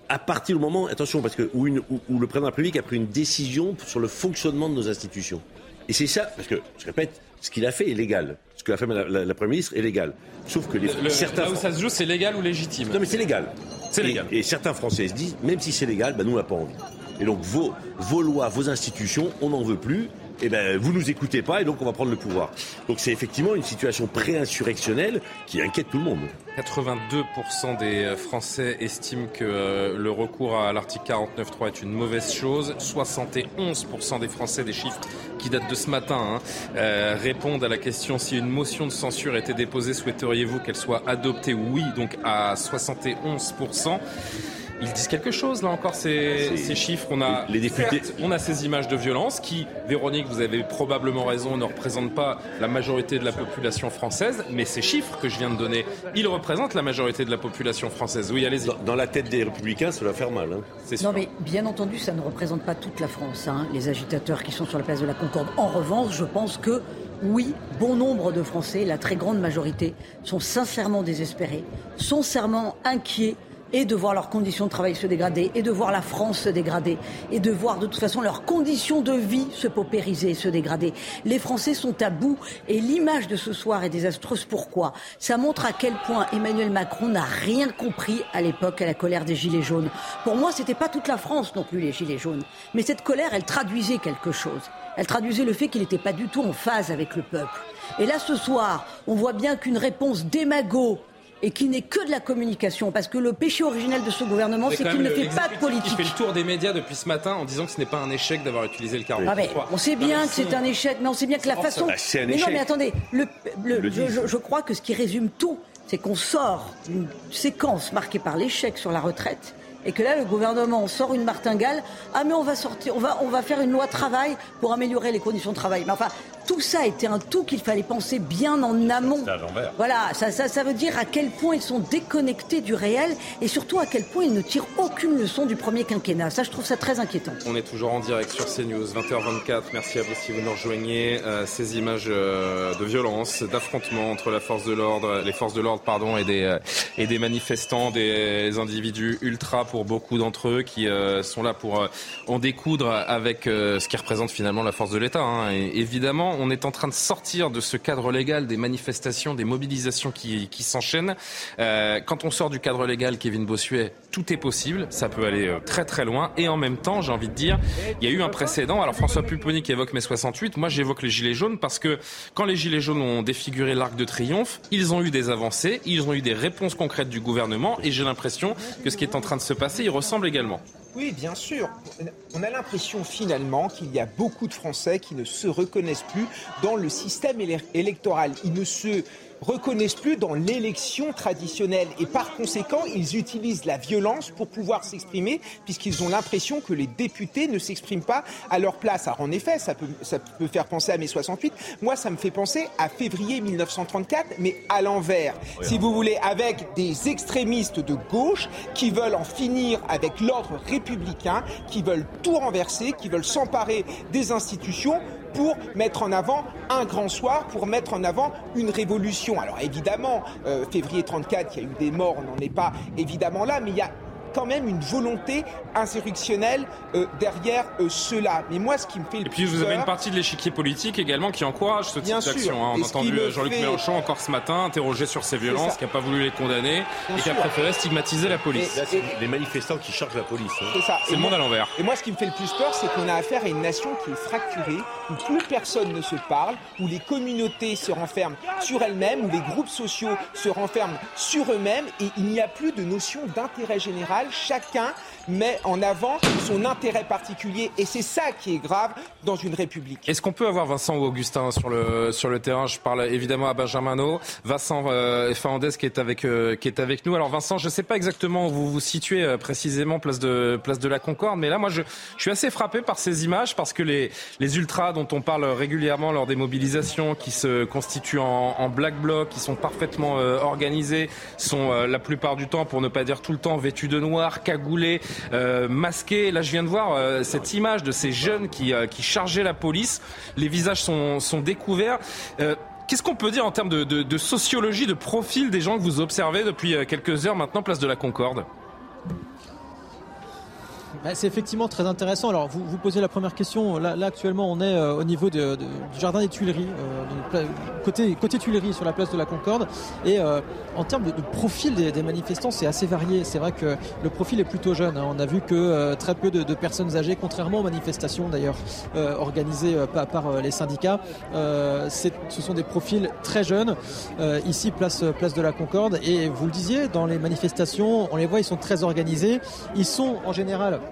À partir du moment, attention, parce que où, une- où- où le président de la République a pris une décision sur le fonctionnement de nos institutions. Et c'est ça, parce que je répète, ce qu'il a fait est légal. Ce que a fait la, la- la Première ministre est légal. Sauf que les, Le- certains Là où ça se joue, c'est légal ou légitime non mais c'est légal. C'est Et- légal. Et, certains Français se disent, même si c'est légal, ben nous on n'a pas envie. Et donc vos, vos lois, vos institutions, on n'en veut plus. Et ben vous nous écoutez pas et donc on va prendre le pouvoir. Donc c'est effectivement une situation pré-insurrectionnelle qui inquiète tout le monde. 82% des euh, Français estiment que euh, le recours à l'article 49.3 est une mauvaise chose. 71% des Français, des chiffres qui date de ce matin, hein, répondent à la question si une motion de censure était déposée, souhaiteriez-vous qu'elle soit adoptée? Oui, donc à 71%. Ils disent quelque chose, là encore, ces, ces chiffres. On a, les députés... on a ces images de violence qui, Véronique, vous avez probablement raison, ne représentent pas la majorité de la population française, mais ces chiffres que je viens de donner, ils représentent la majorité de la population française. Oui, allez-y. Dans, la tête des républicains, ça va faire mal. Hein. Non, mais bien entendu, ça ne représente pas toute la France, hein, les agitateurs qui sont sur la place de la Concorde. En revanche, je pense que oui, bon nombre de Français, la très grande majorité, sont sincèrement désespérés, sont sincèrement inquiets et de voir leurs conditions de travail se dégrader, et de voir la France se dégrader, et de voir de toute façon leurs conditions de vie se paupériser, se dégrader. Les Français sont à bout, et l'image de ce soir est désastreuse. Pourquoi? Ça montre à quel point Emmanuel Macron n'a rien compris à l'époque à la colère des Gilets jaunes. Pour moi, c'était pas toute la France non plus les Gilets jaunes, mais cette colère, elle traduisait quelque chose. Elle traduisait le fait qu'il n'était pas du tout en phase avec le peuple. Et là, ce soir, on voit bien qu'une réponse démago et qui n'est que de la communication. Parce que le péché originel de ce gouvernement, c'est qu'il ne fait pas de politique. Il fait le tour des médias depuis ce matin en disant que ce n'est pas un échec d'avoir utilisé le 43. Ah on sait bien que c'est un échec, mais on sait bien que la façon. Bah, mais non, mais attendez, le, je, je crois que ce qui résume tout, c'est qu'on sort d'une séquence marquée par l'échec sur la retraite et que là le gouvernement sort une martingale ah mais on va sortir on va on va faire une loi travail pour améliorer les conditions de travail mais enfin tout ça était un tout qu'il fallait penser bien en amont. Voilà, ça, ça, ça, veut dire à quel point ils sont déconnectés du réel et surtout à quel point ils ne tirent aucune leçon du premier quinquennat. Ça, je trouve ça très inquiétant. On est toujours en direct sur CNews, 20h24. Merci à vous si vous nous rejoignez. Euh, ces images euh, de violence, d'affrontement entre la force de l'ordre, les forces de l'ordre, pardon, et des, euh, et des manifestants, des individus ultra pour beaucoup d'entre eux qui sont là pour en découdre avec ce qui représente finalement la force de l'État. Hein. évidemment, on est en train de sortir de ce cadre légal des manifestations, des mobilisations qui, s'enchaînent. Euh, quand on sort du cadre légal, Kevin Bossuet, tout est possible. Ça peut aller euh, très très loin. Et en même temps, j'ai envie de dire, il y a eu un précédent. Alors François Pupponi qui évoque mai 68, moi j'évoque les Gilets jaunes parce que quand les Gilets jaunes ont défiguré l'arc de triomphe, ils ont eu des avancées, ils ont eu des réponses concrètes du gouvernement et j'ai l'impression que ce qui est en train de se passer, il ressemble également. Oui, bien sûr. On a l'impression finalement qu'il y a beaucoup de Français qui ne se reconnaissent plus dans le système électoral. Ils ne se reconnaissent plus dans l'élection traditionnelle et par conséquent, ils utilisent la violence pour pouvoir s'exprimer puisqu'ils ont l'impression que les députés ne s'expriment pas à leur place. Alors en effet, ça peut, ça peut faire penser à mai 68. Moi, ça me fait penser à février 1934, mais à l'envers. Si vous voulez, avec des extrémistes de gauche qui veulent en finir avec l'ordre républicain, qui veulent tout renverser, qui veulent s'emparer des institutions pour mettre en avant un grand soir, pour mettre en avant une révolution. Alors évidemment, euh, février 34, il y a eu des morts, on n'en est pas évidemment là, mais il y a quand même une volonté insurrectionnelle euh, derrière euh, cela. Mais moi, ce qui me fait le Et puis vous avez une partie de l'échiquier politique également qui encourage ce type d'action. Hein. On a entendu Jean-Luc Mélenchon encore ce matin interrogé sur ces violences, qui n'a pas voulu les condamner et qui a préféré stigmatiser la police. C'est les manifestants qui chargent la police. Hein. C'est ça. C'est le monde à l'envers. Et moi, ce qui me fait le plus peur, c'est qu'on a affaire à une nation qui est fracturée, où plus personne ne se parle, où les communautés se renferment sur elles-mêmes, où les groupes sociaux se renferment sur eux-mêmes, et il n'y a plus de notion d'intérêt général chacun met en avant son intérêt particulier et c'est ça qui est grave dans une république. Est-ce qu'on peut avoir Vincent ou Augustin sur le, sur le terrain? Je parle évidemment à Benjamin No, Vincent euh, Fernandez qui est, avec, euh, qui est avec nous. Alors Vincent, je ne sais pas exactement où vous vous situez euh, précisément, place de, place de la Concorde, mais là moi je, je suis assez frappé par ces images parce que les, les ultras dont on parle régulièrement lors des mobilisations qui se constituent en, en black bloc, qui sont parfaitement euh, organisés, sont la plupart du temps, pour ne pas dire tout le temps, vêtus de noir, cagoulés, euh, masqués. Là, je viens de voir euh, cette image de ces jeunes qui, euh, qui chargeaient la police. Les visages sont, découverts. Qu'est-ce qu'on peut dire en termes de, sociologie, de profil des gens que vous observez depuis quelques heures maintenant, place de la Concorde? C'est effectivement très intéressant. Alors, vous, vous posez la première question. Là, là actuellement, on est euh, au niveau de, de, du jardin des Tuileries, euh, côté, côté Tuileries, sur la place de la Concorde. Et euh, en termes de, profil des, des manifestants, c'est assez varié. C'est vrai que le profil est plutôt jeune. Hein. On a vu que euh, très peu de, personnes âgées, contrairement aux manifestations d'ailleurs euh, organisées par, par, les syndicats, ce sont des profils très jeunes. ici, place, place de la Concorde. Et vous le disiez, dans les manifestations, on les voit, ils sont très organisés. Ils sont en général Euh, euh,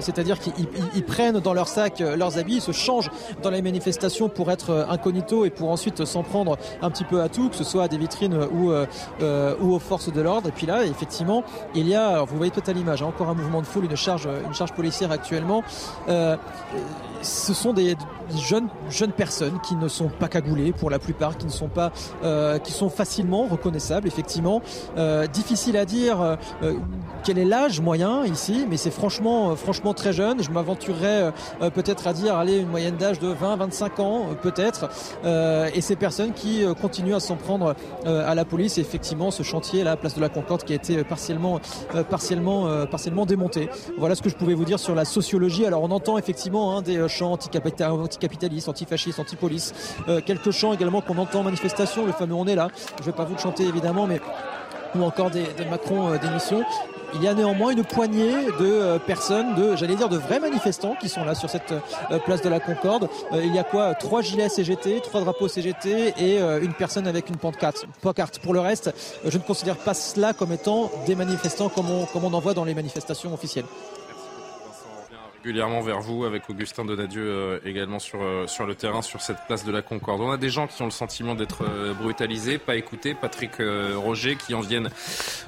c'est-à-dire qu'ils prennent dans leur sac euh, leurs habits, ils se changent dans les manifestations pour être incognito et pour ensuite s'en prendre un petit peu à tout, que ce soit à des vitrines ou, ou aux forces de l'ordre. Et puis là, effectivement, il y a, vous voyez peut-être à l'image, hein, encore un mouvement de foule, une charge, une charge policière actuellement. ce sont des, jeunes jeunes personnes qui ne sont pas cagoulées pour la plupart, qui ne sont pas, qui sont facilement reconnaissables. Effectivement, difficile à dire quel est l'âge moyen ici, mais c'est franchement, euh, franchement très jeune. Je m'aventurerais euh, euh, peut-être à dire, allez, une moyenne d'âge de 20, 25 ans, peut-être. et ces personnes qui continuent à s'en prendre à la police. Et effectivement, ce chantier, la place de la Concorde, qui a été partiellement, partiellement, partiellement démonté. Voilà ce que je pouvais vous dire sur la sociologie. Alors, on entend effectivement hein, des chants anticapitalistes, antifascistes, anti-police. quelques chants également qu'on entend en manifestation. Le fameux On est là. Je ne vais pas vous le chanter évidemment, mais ou encore des, Macron d'émission il y a néanmoins une poignée de euh, personnes, de, j'allais dire, de vrais manifestants qui sont là sur cette euh, place de la Concorde. Euh, il y a quoi? Trois gilets CGT, trois drapeaux CGT et une personne avec une pancarte. Pour le reste, je ne considère pas cela comme étant des manifestants comme on, comme on en voit dans les manifestations officielles régulièrement vers vous avec Augustin Donadieu euh, également sur, euh, sur le terrain, sur cette place de la Concorde. On a des gens qui ont le sentiment d'être euh, brutalisés, pas écoutés. Patrick Roger qui en viennent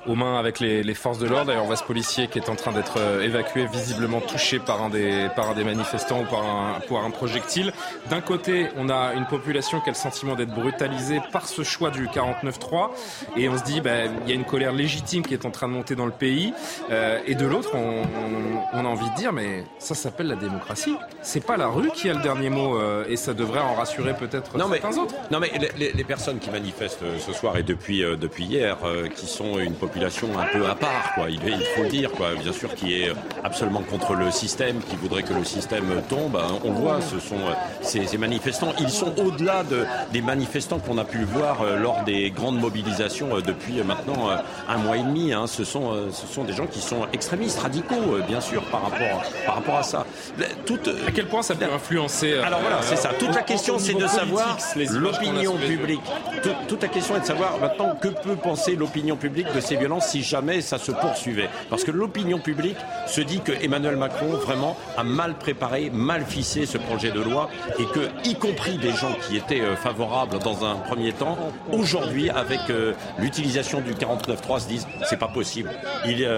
aux mains avec les, forces de l'ordre. D'ailleurs, on voit ce policier qui est en train d'être évacué, visiblement touché par un des, par un des manifestants ou par un, par un projectile. D'un côté, on a une population qui a le sentiment d'être brutalisée par ce choix du 49-3 et on se dit, ben, il y a une colère légitime qui est en train de monter dans le pays. et de l'autre, on, on a envie de dire, mais ça s'appelle la démocratie. C'est pas la rue qui a le dernier mot euh, et ça devrait en rassurer peut-être certains autres. Non mais les, personnes qui manifestent euh, ce soir et depuis euh, depuis hier, qui sont une population un peu à part, quoi. Il, il, faut dire, quoi. Bien sûr, qui est absolument contre le système, qui voudrait que le système tombe. Hein. On voit, ce sont ces, ces manifestants. Ils sont au-delà de, des manifestants qu'on a pu voir lors des grandes mobilisations depuis maintenant un mois et demi. Hein. Ce sont ce sont des gens qui sont extrémistes, radicaux, bien sûr, par rapport par rapport à ça. à quel point ça peut influencer euh, Alors voilà, c'est ça. Toute la question, c'est de savoir l'opinion publique. toute la question est de savoir maintenant que peut penser l'opinion publique de ces violences si jamais ça se poursuivait? Parce que l'opinion publique se dit que Emmanuel Macron vraiment a mal préparé, mal ficelé ce projet de loi et que, y compris des gens qui étaient euh, favorables dans un premier temps, aujourd'hui, avec euh, l'utilisation du 49.3, se disent c'est pas possible. Il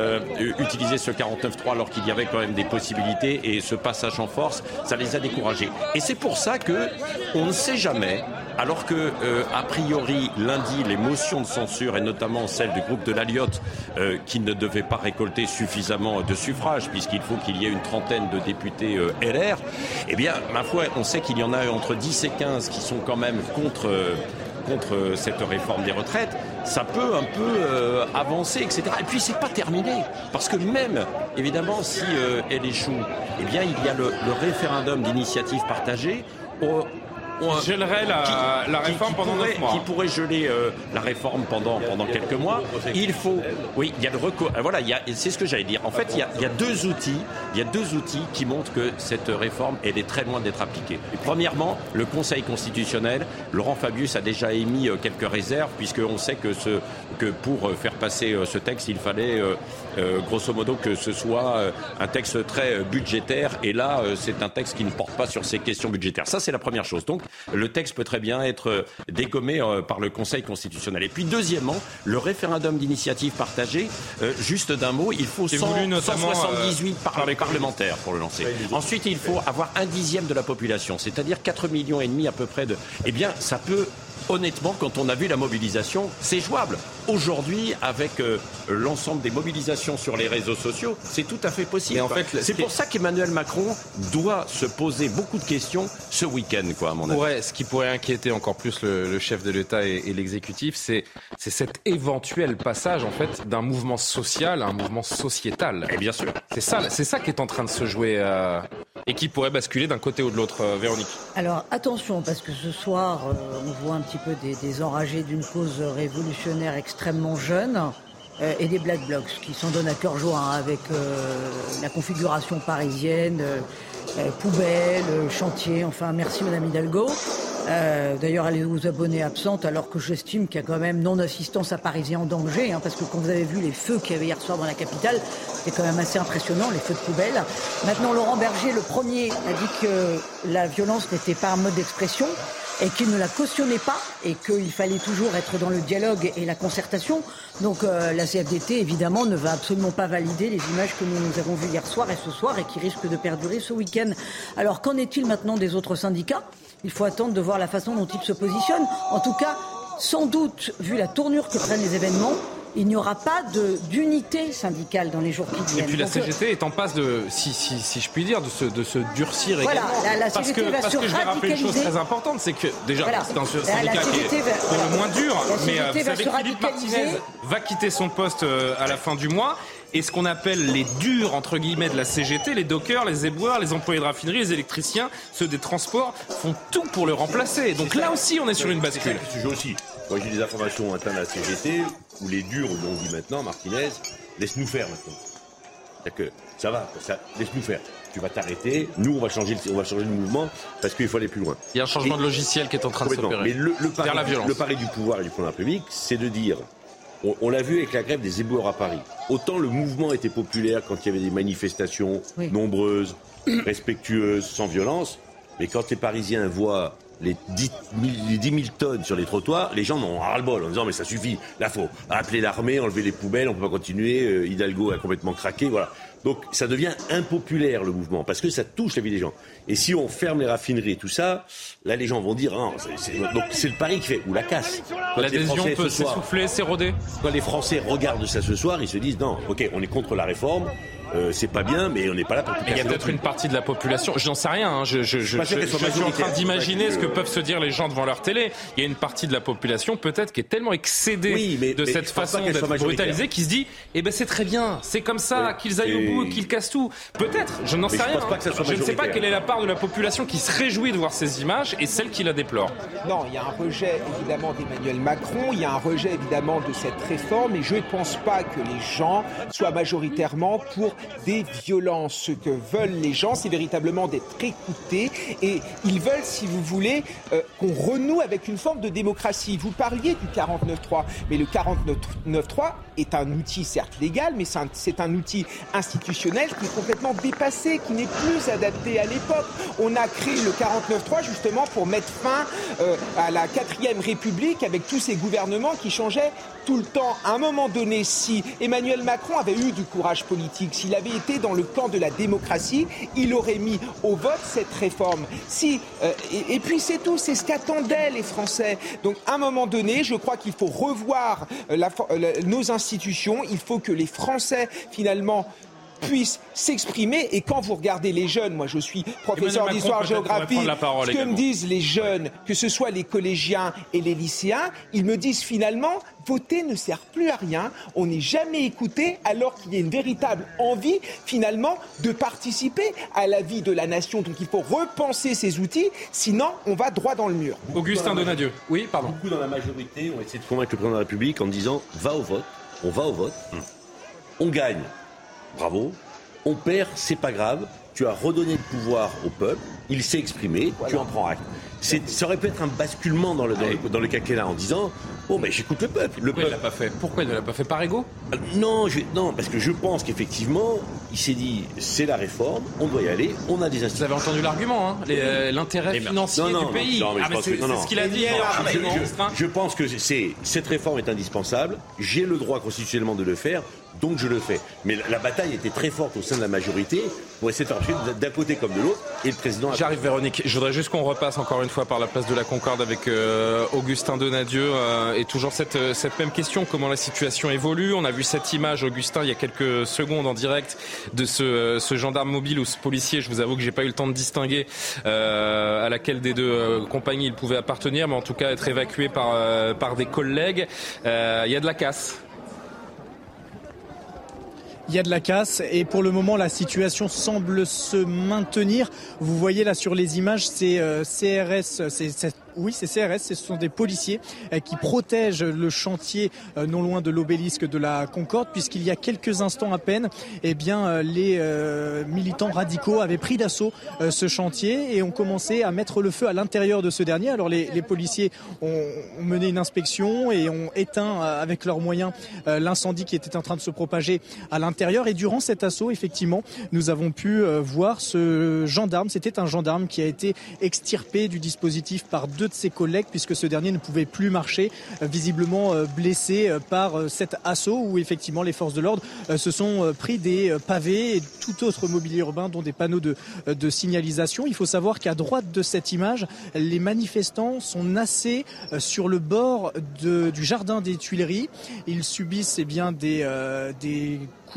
utilisait ce 49.3 alors qu'il y avait quand même des possibilités et ce passage en force, ça les a découragés. Et c'est pour ça que on ne sait jamais, alors que euh, a priori lundi les motions de censure et notamment celle du groupe de l'Aliotte euh, qui ne devait pas récolter suffisamment de suffrages puisqu'il faut qu'il y ait une trentaine de députés euh, LR, eh bien ma foi on sait qu'il y en a entre 10 et 15 qui sont quand même contre contre cette réforme des retraites, ça peut un peu euh, avancer, etc. Et puis c'est pas terminé, parce que même, évidemment, si euh, elle échoue, eh bien il y a le, le référendum d'initiative partagée qui gèlerait la, la réforme pendant pourrait, mois. Qui pourrait geler euh, la réforme pendant, pendant quelques mois. Il faut, oui, il y a le recours. Euh, voilà, c'est ce que j'allais dire. En fait, il y, a, il y, a, deux outils. Il y a deux outils qui montrent que cette réforme, elle est très loin d'être appliquée. premièrement, le Conseil constitutionnel. Laurent Fabius a déjà émis euh, quelques réserves, puisqu'on sait que, ce, que pour faire passer ce texte, il fallait grosso modo que ce soit un texte très budgétaire. Et là, c'est un texte qui ne porte pas sur ces questions budgétaires. Ça, c'est la première chose. Donc, le texte peut très bien être euh, dégommé euh, par le Conseil constitutionnel. Et puis deuxièmement, le référendum d'initiative partagée, euh, juste d'un mot, il faut 178 parlementaires pour le lancer. Ensuite, il faut avoir un dixième de la population, c'est-à-dire 4 millions et demi à peu près de. Eh bien, ça peut honnêtement, quand on a vu la mobilisation, c'est jouable. Aujourd'hui, avec euh, l'ensemble des mobilisations sur les réseaux sociaux, c'est tout à fait possible. En fait, c'est pour ça qu'Emmanuel Macron doit se poser beaucoup de questions ce week-end, quoi, à mon avis. ce qui pourrait inquiéter encore plus le, chef de l'État et, l'exécutif, c'est cet éventuel passage, en fait, d'un mouvement social à un mouvement sociétal. Et bien sûr. C'est ça, c'est ça qui est en train de se jouer euh, et qui pourrait basculer d'un côté ou de l'autre, euh, Véronique. Alors attention, parce que ce soir, on voit un petit peu des, enragés d'une cause révolutionnaire extrêmement jeune euh, et des Black Blocs qui s'en donnent à cœur joie avec euh, la configuration parisienne, euh, poubelle, chantier, enfin merci Madame Hidalgo. Euh, d'ailleurs, allez vous abonner absente, alors que j'estime qu'il y a quand même non-assistance à Parisiens en danger, hein, parce que quand vous avez vu les feux qu'il y avait hier soir dans la capitale, c'est quand même assez impressionnant, les feux de poubelle. Maintenant, Laurent Berger, le premier, a dit que la violence n'était pas un mode d'expression et qu'il ne la cautionnait pas et qu'il fallait toujours être dans le dialogue et la concertation. Donc euh, la CFDT, évidemment, ne va absolument pas valider les images que nous, nous avons vues hier soir et ce soir et qui risquent de perdurer ce week-end. Alors qu'en est-il maintenant des autres syndicats? Il faut attendre de voir la façon dont ils se positionnent. En tout cas, sans doute, vu la tournure que prennent les événements, il n'y aura pas d'unité syndicale dans les jours qui viennent. Et puis la CGT est en passe de, si, si, si je puis dire, de se, de se durcir voilà, également. La, la parce CGT que, va parce se que je vais rappeler une chose très importante, c'est que déjà Voilà. c'est un La- syndicat la qui est CGT va- pour le moins dur, mais euh, vous va savez que Philippe. Martinez va quitter son poste euh, à la fin du mois. Et ce qu'on appelle les durs, entre guillemets, de la CGT, les dockers, les éboueurs, les employés de raffinerie, les électriciens, ceux des transports, font tout pour le remplacer. Donc là aussi, on est sur une bascule. C'est ce sujet aussi. Moi, j'ai des informations internes à la CGT où les durs lui ont dit maintenant, Martinez, laisse-nous faire maintenant. C'est-à-dire que ça va, ça, laisse-nous faire. Tu vas t'arrêter. Nous, on va changer, le- on va changer le mouvement parce qu'il faut aller plus loin. Il y a un changement Et- de logiciel qui est en train de s'opérer. Mais le, le Vers pari, la violence. le pari du pouvoir et du la République, c'est de dire, on, on l'a vu avec la grève des éboueurs à Paris. Autant le mouvement était populaire quand il y avait des manifestations Oui. nombreuses, <coughs> respectueuses, sans violence, mais quand les Parisiens voient les 10 000, les 10 000 tonnes sur les trottoirs, les gens en ont ras-le-bol en disant mais ça suffit, là faut appeler l'armée, enlever les poubelles, on peut pas continuer, euh, Hidalgo a complètement craqué, voilà. Donc ça devient impopulaire le mouvement parce que ça touche la vie des gens. Et si on ferme les raffineries et tout ça, là les gens vont dire ah, donc c'est le pari qui fait ou la casse. L'adhésion peut s'essouffler, s'éroder. quand les Français regardent ça ce soir, ils se disent non, ok, on est contre la réforme, euh, c'est pas bien, mais on n'est pas là pour tout Il y a peut-être une partie de la population, je n'en sais rien, hein, je, je, je, je- suis en train d'imaginer ce que peuvent se dire les gens devant leur télé. Il y a une partie de la population peut-être qui est tellement excédée Oui, mais- de mais cette façon d'être brutalisée qui se dit eh ben c'est très bien, c'est comme ça, Oui. qu'ils aillent Et- au bout, qu'ils cassent tout. Peut-être, je n'en sais je rien. pense pas que ça soit je ne sais pas quelle est la part de la population qui se réjouit de voir ces images et celle qui la déplore. Non, il y a un rejet évidemment d'Emmanuel Macron, il y a un rejet évidemment de cette réforme et je ne pense pas que les gens soient majoritairement pour des violences. Ce que veulent les gens, c'est véritablement d'être écoutés et ils veulent, si vous voulez, euh, qu'on renoue avec une forme de démocratie. Vous parliez du 49.3, mais le 49.3 est un outil certes légal, mais c'est un, outil institutionnel qui est complètement dépassé, qui n'est plus adapté à l'époque. On a créé le 49.3 justement pour mettre fin euh, à la quatrième République avec tous ces gouvernements qui changeaient tout le temps. À un moment donné, si Emmanuel Macron avait eu du courage politique, s'il avait été dans le camp de la démocratie, il aurait mis au vote cette réforme. Si euh, et, puis c'est tout, c'est ce qu'attendaient les Français. Donc à un moment donné, je crois qu'il faut revoir euh, euh, nos institutions. Il faut que les Français finalement puissent s'exprimer et quand vous regardez les jeunes, moi je suis professeur Macron, d'histoire peut-être, pourrait géographie, prendre la parole ce que me disent les jeunes, que ce soit les collégiens et les lycéens, ils me disent finalement voter ne sert plus à rien, on n'est jamais écouté alors qu'il y a une véritable envie finalement de participer à la vie de la nation. Donc il faut repenser ces outils, sinon on va droit dans le mur. Augustin Donadieu. Oui, pardon. Beaucoup dans la majorité ont essayé de convaincre le président de la République en disant va au vote, on va au vote, on gagne, bravo, on perd, c'est pas grave, tu as redonné le pouvoir au peuple, il s'est exprimé, tu en prends acte. C'est- Ça aurait pu être un basculement dans le, dans le, dans le quinquennat en disant bon ben j'écoute le peuple. Le Pourquoi il peuple l'a pas fait? Pourquoi il ne l'a pas fait? Par ego? Non, je- non, parce que je pense qu'effectivement, il s'est dit, c'est la réforme, on doit y aller, on a des Vous institutions. avez entendu l'argument, hein, euh, l'intérêt financier non, non, du non, pays. non, mais je Ah, mais pense c'est non, non. ce qu'il a dit. Non, mais non. ministre, hein. Je pense que c'est cette réforme est indispensable. J'ai le droit constitutionnellement de le faire, donc je le fais. Mais la, la bataille était très forte au sein de la majorité pour essayer de d'un côté comme de l'autre. Et le président. J'arrive Véronique. Je voudrais juste qu'on repasse encore une fois par la place de la Concorde avec euh, Augustin Donadieu euh, et toujours cette, euh, cette même question comment la situation évolue? On a vu cette image Augustin il y a quelques secondes en direct de ce, euh, ce gendarme mobile ou ce policier. Je vous avoue que j'ai pas eu le temps de distinguer euh, à laquelle des deux euh, compagnies il pouvait appartenir, mais en tout cas être évacué par euh, par des collègues. Euh, Il y a de la casse. Il y a de la casse et pour le moment la situation semble se maintenir. Vous voyez là sur les images, c'est euh, CRS, c'est cette Oui, c'est CRS, ce sont des policiers euh, qui protègent le chantier euh, non loin de l'obélisque de la Concorde, puisqu'il y a quelques instants à peine, eh bien, euh, les militants radicaux avaient pris d'assaut ce chantier et ont commencé à mettre le feu à l'intérieur de ce dernier. Alors les, policiers ont, mené une inspection et ont éteint avec leurs moyens l'incendie qui était en train de se propager à l'intérieur. Et durant cet assaut, effectivement, nous avons pu voir ce gendarme. C'était un gendarme qui a été extirpé du dispositif par deux de ses collègues puisque ce dernier ne pouvait plus marcher, euh, visiblement euh, blessé euh, par cet assaut où effectivement les forces de l'ordre se sont pris des pavés et tout autre mobilier urbain dont des panneaux de, signalisation. Il faut savoir qu'à droite de cette image, les manifestants sont nassés sur le bord du jardin des Tuileries. Ils subissent eh bien des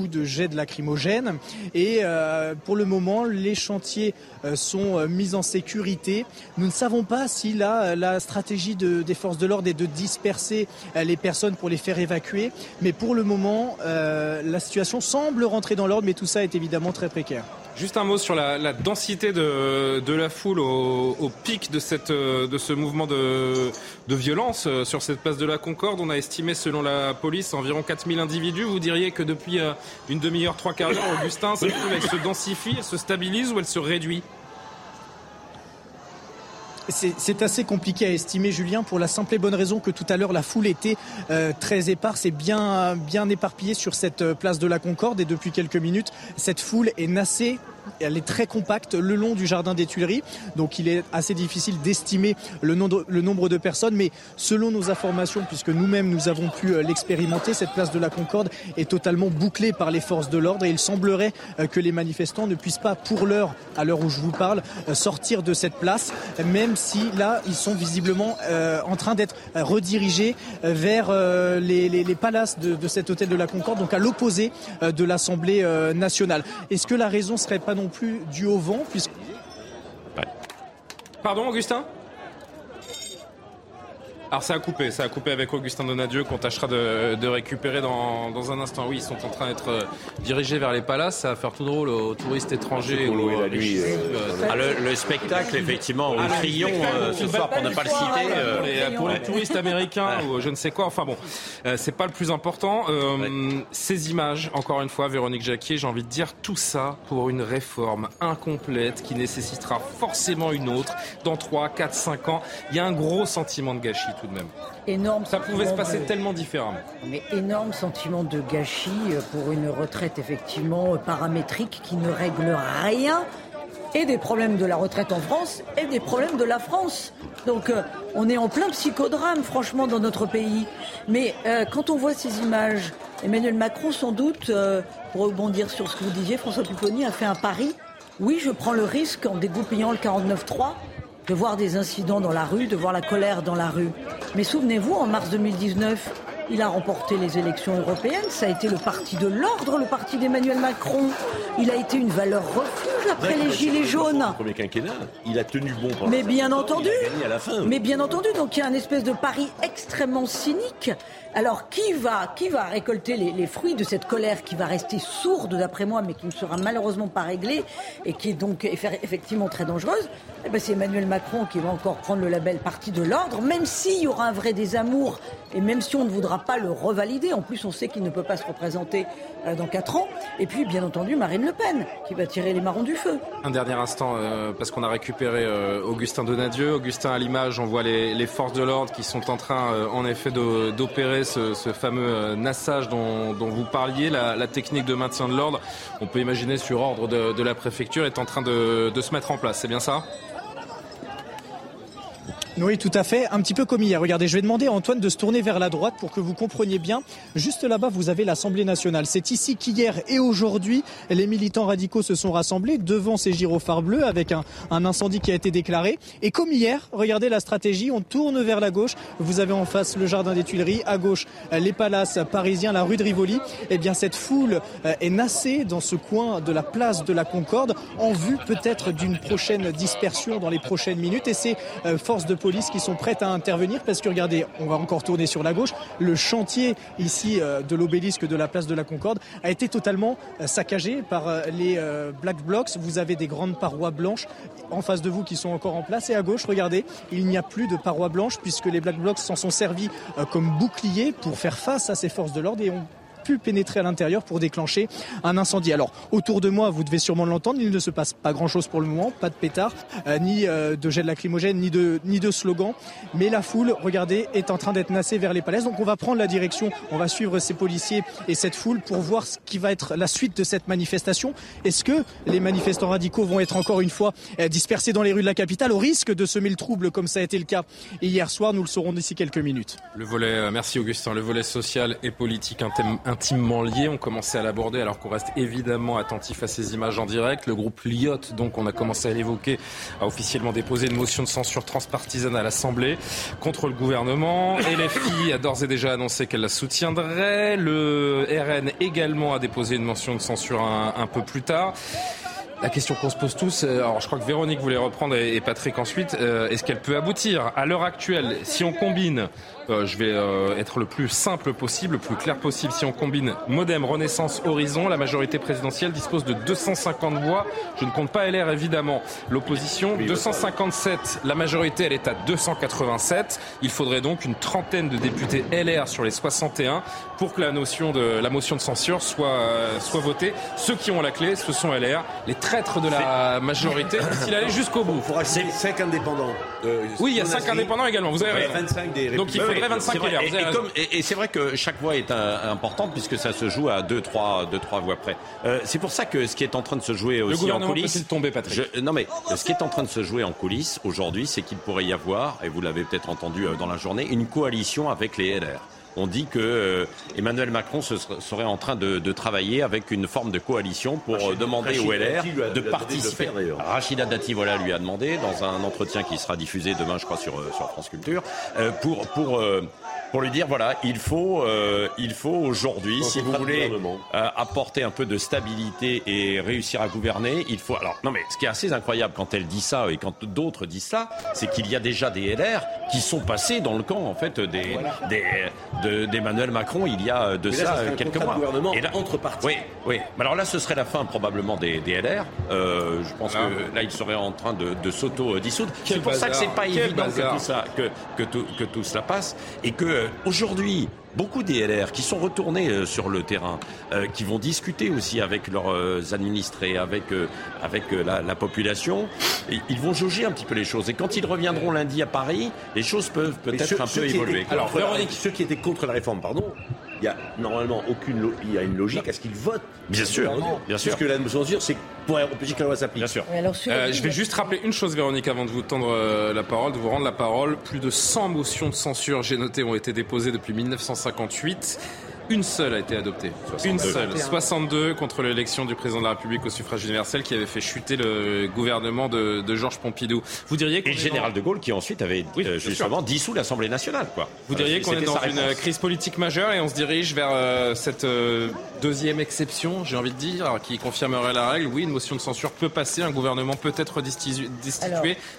de jet de lacrymogène. Et euh, pour le moment, les chantiers euh, sont euh, mis en sécurité. Nous ne savons pas si la, la stratégie de, des forces de l'ordre est de disperser les personnes pour les faire évacuer. Mais pour le moment, la situation semble rentrer dans l'ordre, mais tout ça est évidemment très précaire. Juste un mot sur la, densité de, la foule au, pic de, cette, de ce mouvement de, de, violence euh, sur cette place de la Concorde. On a estimé, selon la police, environ 4000 individus. Vous diriez que depuis euh, une demi-heure, trois quarts d'heure, Augustin, cette foule, elle se densifie, elle se stabilise ou elle se réduit? C'est assez compliqué à estimer, Julien, pour la simple et bonne raison que tout à l'heure la foule était euh, très éparse et bien, bien éparpillée sur cette euh, place de la Concorde. Et depuis quelques minutes, cette foule est nassée elle est très compacte le long du jardin des Tuileries, donc il est assez difficile d'estimer le, nombre de personnes, mais selon nos informations, puisque nous-mêmes nous avons pu euh, l'expérimenter, cette place de la Concorde est totalement bouclée par les forces de l'ordre. Et il semblerait euh, que les manifestants ne puissent pas, pour l'heure, à l'heure où je vous parle, euh, sortir de cette place, même si là, ils sont visiblement en train d'être redirigés vers les, palaces de, de, cet hôtel de la Concorde, donc à l'opposé de l'Assemblée nationale. Est-ce que la raison serait pas non plus dû au vent, puisque... Pardon, Augustin? Alors ça a coupé, ça a coupé avec Augustin Donadieu qu'on tâchera de, récupérer dans, dans, un instant. Oui, ils sont en train d'être euh, dirigés vers les palaces. Ça va faire tout drôle aux touristes étrangers. la nuit, euh, ah, le, spectacle, effectivement, au Crillon euh, ce soir, pour ne pas le citer. Pour les, touristes américains ou je ne sais quoi. Enfin bon, c'est pas le plus important. Ces images, encore une fois, Véronique Jacquier, j'ai envie de dire tout ça pour une réforme incomplète qui nécessitera forcément une autre dans 3, 4, 5 ans. Il y a un gros sentiment de gâchis tout de même. Énorme Ça pouvait se passer tellement différemment. Mais énorme sentiment de gâchis euh, pour une retraite effectivement euh, paramétrique qui ne règle rien et des problèmes de la retraite en France et des problèmes de la France. Donc euh, on est en plein psychodrame, franchement, dans notre pays. Mais quand on voit ces images, Emmanuel Macron, sans doute, pour rebondir sur ce que vous disiez, François Pupponi a fait un pari. Oui, je prends le risque en dégoupillant le 49-3 de voir des incidents dans la rue, de voir la colère dans la rue. Mais souvenez-vous, en mars 2019, il a remporté les élections européennes. Ça a été le parti de l'ordre, le parti d'Emmanuel Macron. Il a été une valeur refuge après les gilets jaunes. Premier quinquennat, il a tenu bon. Pendant mais bien entendu. à la fin. Mais bien entendu, donc il y a un espèce de pari extrêmement cynique. Alors qui va, récolter les, fruits de cette colère qui va rester sourde d'après moi, mais qui ne sera malheureusement pas réglée et qui est donc effectivement très dangereuse? Eh ben, C'est Emmanuel Macron qui va encore prendre le label parti de l'ordre, même s'il y aura un vrai désamour et même si on ne voudra pas le revalider. En plus, on sait qu'il ne peut pas se représenter euh, dans 4 ans. Et puis, bien entendu, Marine Le Pen qui va tirer les marrons du feu. Un dernier instant, euh, parce qu'on a récupéré euh, Augustin Donadieu. Augustin, à l'image, on voit les, forces de l'ordre qui sont en train, en effet, d'opérer ce, fameux nassage dont, vous parliez. La, technique de maintien de l'ordre, on peut imaginer sur ordre de, la préfecture, est en train de, de se mettre en place. C'est bien ça? Oui, tout à fait. Un petit peu comme hier. Regardez, je vais demander à Antoine de se tourner vers la droite pour que vous compreniez bien. Juste là-bas, vous avez l'Assemblée nationale. C'est ici qu'hier et aujourd'hui, les militants radicaux se sont rassemblés devant ces gyrophares bleus avec un, un, incendie qui a été déclaré. Et comme hier, regardez la stratégie. On tourne vers la gauche. Vous avez en face le jardin des Tuileries. À gauche, les palaces parisiens, la rue de Rivoli. Eh bien, cette foule euh, est nassée dans ce coin de la place de la Concorde en vue peut-être d'une prochaine dispersion dans les prochaines minutes. Et ces euh, forces de police qui sont prêtes à intervenir parce que regardez, on va encore tourner sur la gauche, le chantier ici euh, de l'obélisque de la place de la Concorde a été totalement euh, saccagé par euh, les Black Blocs. Vous avez des grandes parois blanches en face de vous qui sont encore en place et à gauche, regardez, il n'y a plus de parois blanches puisque les Black Blocs s'en sont servis comme bouclier pour faire face à ces forces de l'ordre et ont pu pénétrer à l'intérieur pour déclencher un incendie. Alors autour de moi, vous devez sûrement l'entendre, il ne se passe pas grand-chose pour le moment, pas de pétard, euh, ni euh, de gel lacrymogène, ni de ni de slogan, mais la foule, regardez, est en train d'être nassée vers les palais. Donc on va prendre la direction, on va suivre ces policiers et cette foule pour voir ce qui va être la suite de cette manifestation. Est-ce que les manifestants radicaux vont être encore une fois euh, dispersés dans les rues de la capitale au risque de semer le trouble comme ça a été le cas hier soir? Nous le saurons d'ici quelques minutes. Le volet, merci Augustin, le volet social et politique intimement liés. On commençait à l'aborder alors qu'on reste évidemment attentif à ces images en direct. Le groupe Lyot, donc on a commencé à l'évoquer, a officiellement déposé une motion de censure transpartisane à l'Assemblée contre le gouvernement. LFI a d'ores et déjà annoncé qu'elle la soutiendrait. Le RN également a déposé une motion de censure un, un peu plus tard. La question qu'on se pose tous, euh, alors je crois que Véronique voulait reprendre et Patrick ensuite, euh, est-ce qu'elle peut aboutir? À l'heure actuelle, si on combine euh, je vais euh, être le plus simple possible, le plus clair possible. Si on combine Modem, Renaissance, Horizon, la majorité présidentielle dispose de 250 voix. Je ne compte pas LR évidemment. L'opposition, 257. La majorité, elle est à 287. Il faudrait donc une trentaine de députés LR sur les 61 pour que la notion de la motion de censure soit euh, soit votée. Ceux qui ont la clé, ce sont LR, les traîtres de la majorité. <coughs> S'il allait jusqu'au bout. Il faudra 5 indépendants. oui, il y a 5 indépendants également. Vous avez 25 des Donc il faudrait 25 Et, c'est vrai que chaque voix est importante puisque ça se joue à 2 trois, deux, trois voix près. Euh, c'est pour ça que ce qui est en train de se jouer aussi en coulisses. tomber, Patrick Non mais ce qui est en train de se jouer en coulisses aujourd'hui, c'est qu'il pourrait y avoir, et vous l'avez peut-être entendu euh, dans la journée, une coalition avec les LR on dit que euh, Emmanuel Macron serait en train de, travailler avec une forme de coalition pour demander au LR de participer. Rachida Dati, voilà, lui a demandé dans un entretien qui sera diffusé demain, je crois, sur, sur France Culture, pour pour pour lui dire voilà, il faut, euh, il faut aujourd'hui, si vous voulez euh, apporter un peu de stabilité et réussir à gouverner, il faut. Alors non, mais ce qui est assez incroyable quand elle dit ça et quand d'autres disent ça, c'est qu'il y a déjà des LR qui sont passés dans le camp en fait des, d'Emmanuel Macron il y a de ça, quelques mois. Et là, entre partis. Oui, oui. Mais alors là, ce serait la fin probablement des, LR. Euh, je pense que là, il serait en train de, s'auto dissoudre. C'est pour ça que c'est pas évident que tout ça, que, que, tout, que tout cela passe et que euh, aujourd'hui, beaucoup DLR qui sont retournés euh, sur le terrain, euh, qui vont discuter aussi avec leurs administrés, avec, avec la, population, et ils vont jauger un petit peu les choses. Et quand ils reviendront lundi à Paris, les choses peuvent peut-être un peu évoluer. alors, ceux qui étaient contre la réforme, pardon, il y a normalement aucune il y a une logique à ce qu'ils votent. Bien sûr, bien sûr. Parce que la mesure, c'est pour empêcher que la loi s'applique. Bien sûr. Euh, je vais juste rappeler une chose, Véronique, avant de vous tendre euh, la parole, de vous rendre la parole. Plus de 100 motions de censure, j'ai noté, ont été déposées depuis 1958. Une seule a été adoptée. Une seule. 62 contre l'élection du président de la République au suffrage universel qui avait fait chuter le gouvernement de, Georges Pompidou. Vous diriez Et le général de Gaulle qui ensuite avait euh, justement dissous l'Assemblée nationale. Quoi. Vous diriez qu'on est dans une crise politique majeure et on se dirige vers euh, cette euh, deuxième exception, j'ai envie de dire, qui confirmerait la règle. Oui, une motion de censure peut passer, un gouvernement peut être destitué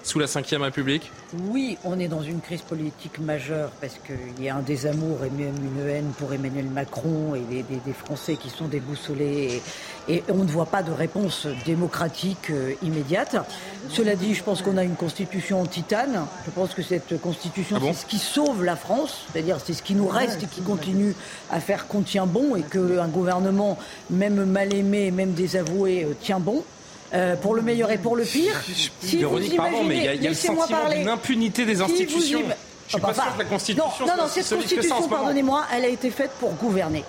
sous la Ve République Oui, on est dans une crise politique majeure parce qu'il y a un désamour et même une haine pour Emmanuel Macron et des, Français qui sont déboussolés et, on ne voit pas de réponse démocratique euh, immédiate. Cela dit, je pense qu'on a une constitution en titane. Je pense que cette constitution, ah c'est ce qui sauve la France, c'est-à-dire c'est ce qui nous reste et qui continue à faire qu'on tient bon et qu'un gouvernement, même mal aimé, même désavoué, euh, tient bon. Euh, pour le meilleur et pour le pire. Si Véronique, pardon, mais il y a, le sentiment d'une impunité des institutions. Je suis pas sûr que la Constitution. Non, non, non cette Constitution, pardonnez-moi, elle a été faite pour gouverner.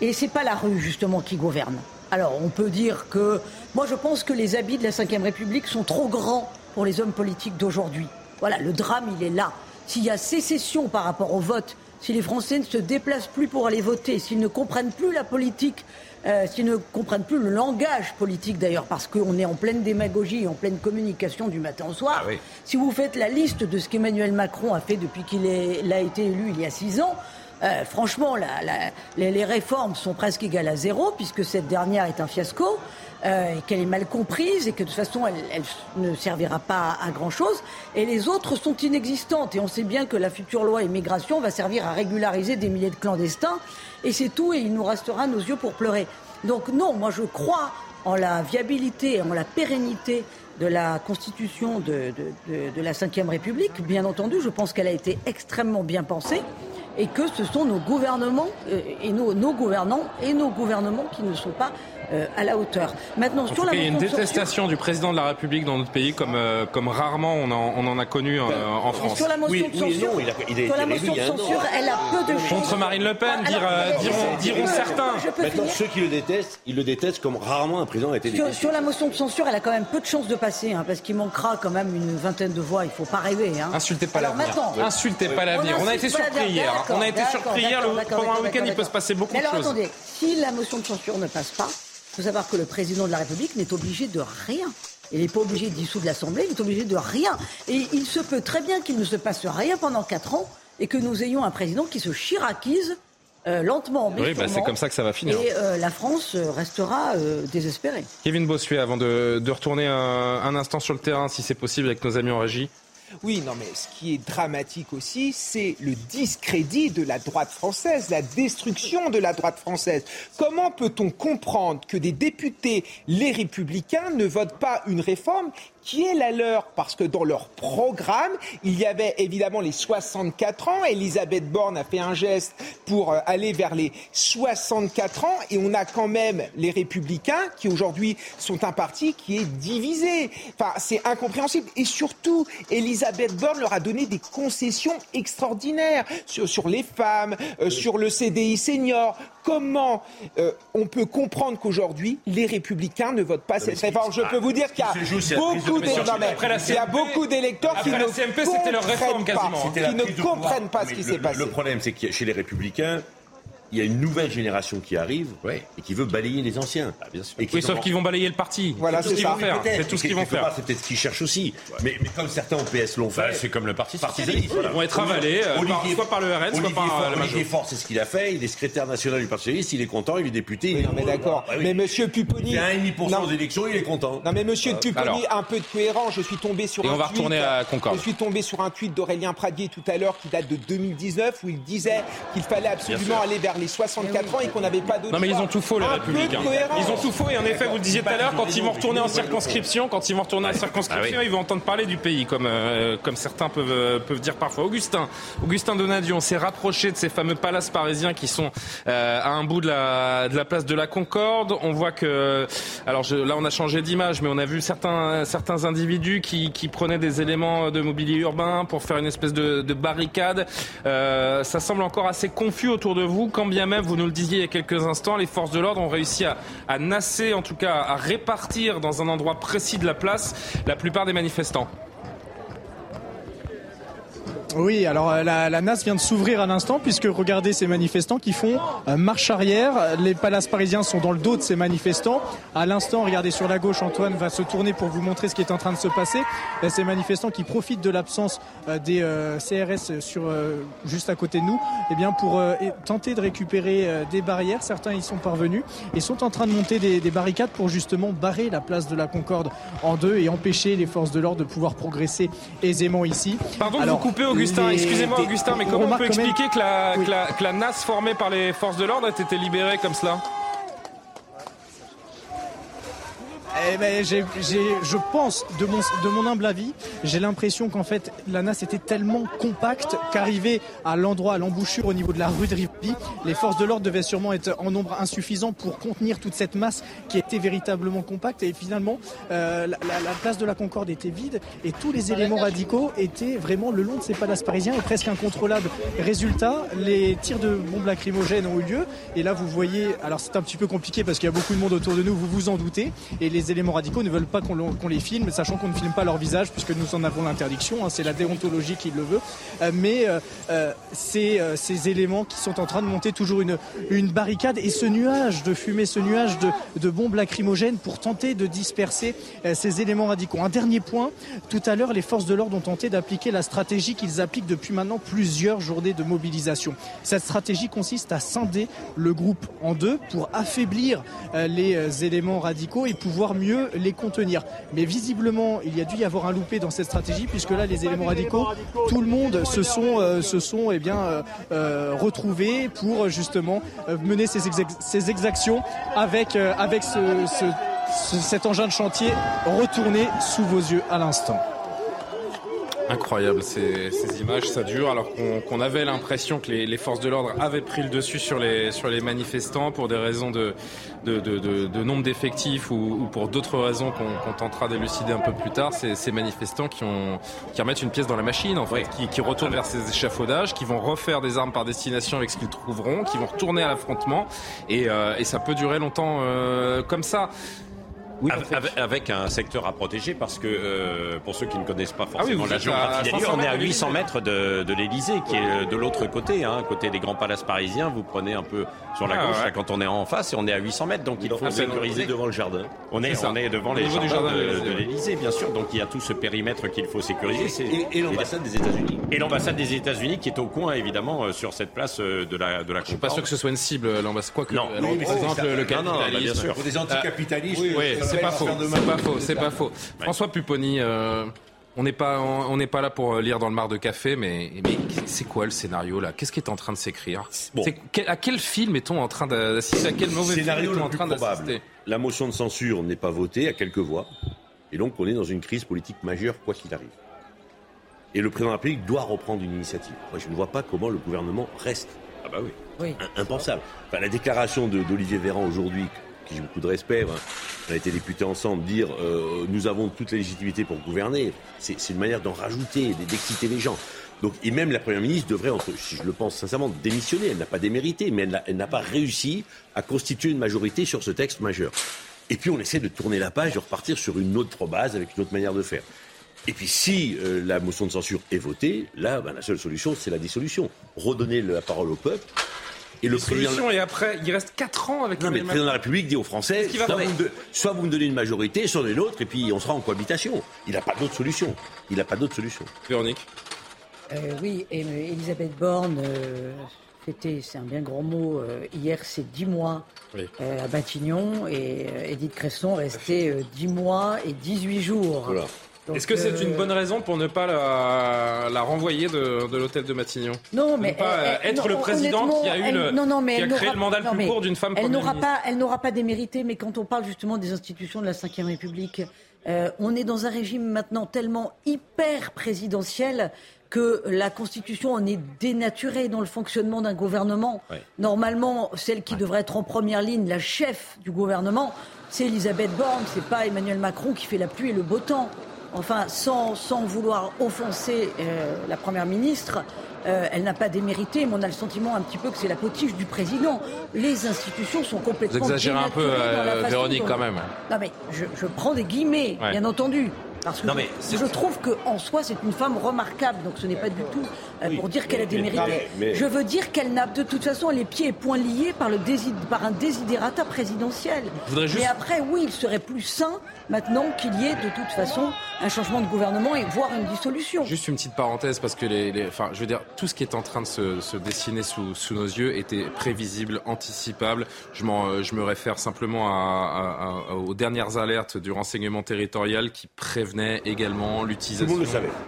Et c'est pas la rue, justement, qui gouverne. Alors, on peut dire que. Moi, je pense que les habits de la Ve République sont trop grands pour les hommes politiques d'aujourd'hui. Voilà, le drame, il est là. S'il y a sécession par rapport au vote, si les Français ne se déplacent plus pour aller voter, s'ils ne comprennent plus la politique euh, s'ils ne comprennent plus le langage politique d'ailleurs, parce qu'on est en pleine démagogie, en pleine communication du matin au soir. Ah si vous faites la liste de ce qu'Emmanuel Macron a fait depuis qu'il a été élu il y a six ans, euh, franchement, les, réformes sont presque égales à zéro, puisque cette dernière est un fiasco. Euh, et qu'elle est mal comprise et que de toute façon elle, ne servira pas à, grand chose. Et les autres sont inexistantes. Et on sait bien que la future loi immigration va servir à régulariser des milliers de clandestins. Et c'est tout. Et il nous restera nos yeux pour pleurer. Donc non, moi je crois en la viabilité, en la pérennité de la constitution de, la Ve République. Bien entendu, je pense qu'elle a été extrêmement bien pensée et que ce sont nos gouvernements euh, et nos gouvernants et nos gouvernements qui ne sont pas euh, à la hauteur. Maintenant, sur la il y a une détestation du président de la République dans notre pays comme, euh, comme rarement on en, on en a connu en, en France. Sur la motion de censure, oui, il a, sur la motion de censure elle a peu de Contre Marine Le Pen, dire, diront, diront certains. Maintenant, ceux qui le détestent, ils le détestent comme rarement un président a été détesté. Sur, la motion de censure, elle a quand même peu de chances de passer, hein, parce qu'il manquera quand même une vingtaine de voix. Il ne faut pas rêver. Hein. Insultez pas l'avenir. Insultez pas l'avenir. On a été surpris hier. On a été surpris hier. Pendant un week-end, il peut se passer beaucoup de choses. Alors attendez, si la motion de censure ne passe pas, il faut savoir que le président de la République n'est obligé de rien. Il n'est pas obligé de dissoudre l'Assemblée, il est obligé de rien. Et il se peut très bien qu'il ne se passe rien pendant quatre ans et que nous ayons un président qui se chiraquise euh, lentement. Mais oui, bah, c'est comme ça que ça va finir. Et euh, la France restera euh, désespérée. Kevin Bossuet, avant de, retourner un, instant sur le terrain, si c'est possible, avec nos amis en régie. Oui, non, mais ce qui est dramatique aussi, c'est le discrédit de la droite française, la destruction de la droite française. Comment peut-on comprendre que des députés, les républicains, ne votent pas une réforme qui est la leur, parce que dans leur programme, il y avait évidemment les 64 ans. Elisabeth Borne a fait un geste pour euh, aller vers les 64 ans, et on a quand même les républicains qui aujourd'hui sont un parti qui est divisé. Enfin, c'est incompréhensible. Et surtout, Elisabeth Borne leur a donné des concessions extraordinaires sur, sur les femmes, euh, sur le CDI senior. Comment euh, on peut comprendre qu'aujourd'hui, les républicains ne votent pas cette réforme. Je peux vous dire qu'il y a beaucoup d'électeurs qui, ne comprennent pas. ce qui s'est passé. Le problème, c'est que chez les Républicains, il y a une nouvelle génération qui arrive et qui veut balayer les anciens. Ah, et oui, sauf qu'ils vont balayer le parti. Voilà, c'est ça. C'est tout ce qu'ils vont faire. C'est peut-être ce qu'ils cherchent aussi. Mais, comme certains au PS l'ont bah, fait. c'est comme le parti socialiste. Ils vont être avalés, euh, soit par le RN, soit par le Olivier Faure, c'est ce qu'il a fait. Il est secrétaire national du Parti socialiste. Il est content. Il est député. non, mais d'accord. Bah mais Monsieur Pupponi. Il a 1,5% aux élections. Il est content. Non, mais Monsieur Pupponi, un peu de cohérence. Je suis tombé sur un on va retourner à Concorde. Je suis tombé sur un tweet d'Aurélien Pradier tout à l'heure qui date de 2019 où il disait qu'il fallait absolument aller vers les 64 ans et qu'on n'avait pas d'autre Non mais ils ont tout faux les républicains. Ils ont tout faux et en effet vous le disiez tout à l'heure quand ils vont retourner en circonscription, quand ils vont retourner en circonscription, ils vont entendre parler du pays comme euh, comme certains peuvent euh, peuvent dire parfois. Augustin, Augustin Donadion s'est rapproché de ces fameux palaces parisiens qui sont euh, à un bout de la de la place de la Concorde. On voit que alors je, là on a changé d'image mais on a vu certains certains individus qui qui prenaient des éléments de mobilier urbain pour faire une espèce de, de barricade. ça semble encore assez confus autour de vous quand bien même vous nous le disiez il y a quelques instants, les forces de l'ordre ont réussi à, à nasser, en tout cas à répartir dans un endroit précis de la place la plupart des manifestants. Oui, alors euh, la, la NAS vient de s'ouvrir à l'instant puisque regardez ces manifestants qui font euh, marche arrière. Les palaces parisiens sont dans le dos de ces manifestants. À l'instant, regardez sur la gauche, Antoine va se tourner pour vous montrer ce qui est en train de se passer. Ces manifestants qui profitent de l'absence euh, des CRS sur juste à côté de nous, eh bien pour tenter de récupérer des barrières. Certains y sont parvenus et sont en train de monter des, des barricades pour justement barrer la place de la Concorde en deux et empêcher les forces de l'ordre de pouvoir progresser aisément ici. Pardon de vous couper. Augustin, excusez-moi Augustin, mais comment on, peut expliquer que la, que, la, que la NAS formée par les forces de l'ordre ait été libérée comme cela? Eh ben, je pense, de mon, de mon humble avis, j'ai l'impression qu'en fait, la NAS était tellement compacte qu'arrivé à l'endroit, à l'embouchure au niveau de la rue de Rivoli, les forces de l'ordre devaient sûrement être en nombre insuffisant pour contenir toute cette masse qui était véritablement compacte. Et finalement, euh, la, place de la Concorde était vide et tous les éléments radicaux étaient vraiment le long de ces palaces parisiens et presque incontrôlables. Résultat, les tirs de bombes lacrymogènes ont eu lieu. Et là, vous voyez, alors c'est un petit peu compliqué parce qu'il y a beaucoup de monde autour de nous, vous vous en doutez. Et les éléments radicaux ne veulent pas qu'on les filme, sachant qu'on ne filme pas leur visage puisque nous en avons l'interdiction. Hein, c'est la déontologie qui le veut. mais c'est ces éléments qui sont en train de monter toujours une, une barricade et ce nuage de fumée, ce nuage de, de bombes lacrymogènes pour tenter de disperser ces éléments radicaux. Un dernier point, tout à l'heure, les forces de l'ordre ont tenté d'appliquer la stratégie qu'ils appliquent depuis maintenant plusieurs journées de mobilisation. Cette stratégie consiste à scinder le groupe en deux pour affaiblir euh, les euh, éléments radicaux et pouvoir mieux les contenir. Mais visiblement, il y a dû y avoir un loupé dans cette stratégie puisque là, les éléments radicaux, tout le monde se sont, euh, se sont eh bien, retrouvés pour justement mener ces, exactions avec, avec ce, ce, cet engin de chantier retourné sous vos yeux à l'instant. Incroyable ces, ces, images, ça dure alors qu'on avait l'impression que les, les, forces de l'ordre avaient pris le dessus sur les, sur les manifestants pour des raisons de, de, de, de nombre d'effectifs ou, ou, pour d'autres raisons qu'on tentera d'élucider un peu plus tard. Ces manifestants qui, ont, qui remettent une pièce dans la machine, en fait, qui, qui, retournent vers ces échafaudages, qui vont refaire des armes par destination avec ce qu'ils trouveront, qui vont retourner à l'affrontement et, euh, et, ça peut durer longtemps euh, comme ça. Oui, avec, un secteur à protéger parce que euh, pour ceux qui ne connaissent pas ah forcément la géographie on est à 800 mètres de, de l'Elysée qui est de l'autre côté, hein, côté des grands palaces parisiens. Vous prenez un peu sur la ah, gauche quand on est en face et on est à 800 mètres, donc il faut sécuriser devant le jardin. On est, on est devant les jardins de, l'Elysée, bien sûr. Donc il y a tout ce périmètre qu'il faut sécuriser. Et, et l'ambassade des États-Unis. Et l'ambassade des États-Unis qui est au coin évidemment euh, sur cette place euh, de la de la. Je suis pas sûr que ce soit une cible l'ambassade. Quoi que non, le capitalisme. Pour des anticapitalistes. Oui, c'est pas faux. C'est pas faux, c'est pas faux. François Pupponi, euh, on n'est pas, on n'est pas là pour lire dans le mar de café, mais, mais c'est quoi le scénario là? Qu'est-ce qui est en train de s'écrire? À quel film est-on en train d'assister? À quel mauvais scénario film est-on en train d'assister? La motion de censure n'est pas votée à quelques voix, et donc on est dans une crise politique majeure quoi qu'il arrive. Et le président de la République doit reprendre une initiative. Moi, je ne vois pas comment le gouvernement reste. Ah bah oui. Impensable. Enfin, la déclaration d'Olivier Véran aujourd'hui, qui j'ai beaucoup de respect, hein. on a été députés ensemble, dire euh, nous avons toute la légitimité pour gouverner, c'est une manière d'en rajouter, d'exciter les gens. Donc, et même la Première ministre devrait, si je le pense sincèrement, démissionner. Elle n'a pas démérité, mais elle n'a pas réussi à constituer une majorité sur ce texte majeur. Et puis on essaie de tourner la page, de repartir sur une autre base, avec une autre manière de faire. Et puis si euh, la motion de censure est votée, là, ben, la seule solution, c'est la dissolution. Redonner la parole au peuple et le président... et après, il reste 4 ans avec non, mais le président de la République dit aux Français soit, vous me donnez une majorité, soit une autre, et puis on sera en cohabitation. Il n'a pas d'autre solution. Il n'a pas d'autre solution. Véronique euh, Oui, et, euh, Elisabeth Borne, euh, c'est un bien grand mot, euh, hier c'est 10 mois à Matignon, et Edith Cresson restait 10 mois et 18 jours. Voilà. Est-ce que c'est une bonne raison pour ne pas la, renvoyer de, l'hôtel de Matignon Non, mais ne pas être le président qui a eu le, non, non, mais qui a créé le mandat le plus court d'une femme. Elle n'aura pas, elle n'aura pas démérité. Mais quand on parle justement des institutions de la Ve République, euh, on est dans un régime maintenant tellement hyper présidentiel que la Constitution en est dénaturée dans le fonctionnement d'un gouvernement. Normalement, celle qui devrait être en première ligne, la chef du gouvernement, c'est Elisabeth Borne, c'est pas Emmanuel Macron qui fait la pluie et le beau temps enfin sans, sans vouloir offenser euh, la Première ministre, euh, elle n'a pas démérité, mais on a le sentiment un petit peu que c'est la potiche du président. Les institutions sont complètement. Vous exagérez un peu, euh, Véronique, quand même. Non, mais je, je prends des guillemets, bien entendu. Parce que je, trouve qu'en soi, c'est une femme remarquable. Donc ce n'est pas du tout euh, pour dire qu'elle a démérité. Je veux dire qu'elle n'a de toute façon les pieds et poings liés par, le par un désidérata présidentiel. Mais après, oui, il serait plus sain maintenant qu'il y ait de toute façon un changement de gouvernement et voire une dissolution. Juste une petite parenthèse parce que les, enfin, je veux dire, tout ce qui est en train de se, dessiner sous, sous, nos yeux était prévisible, anticipable. Je, euh, je me réfère simplement à, aux dernières alertes du renseignement territorial qui prévenaient également l'utilisation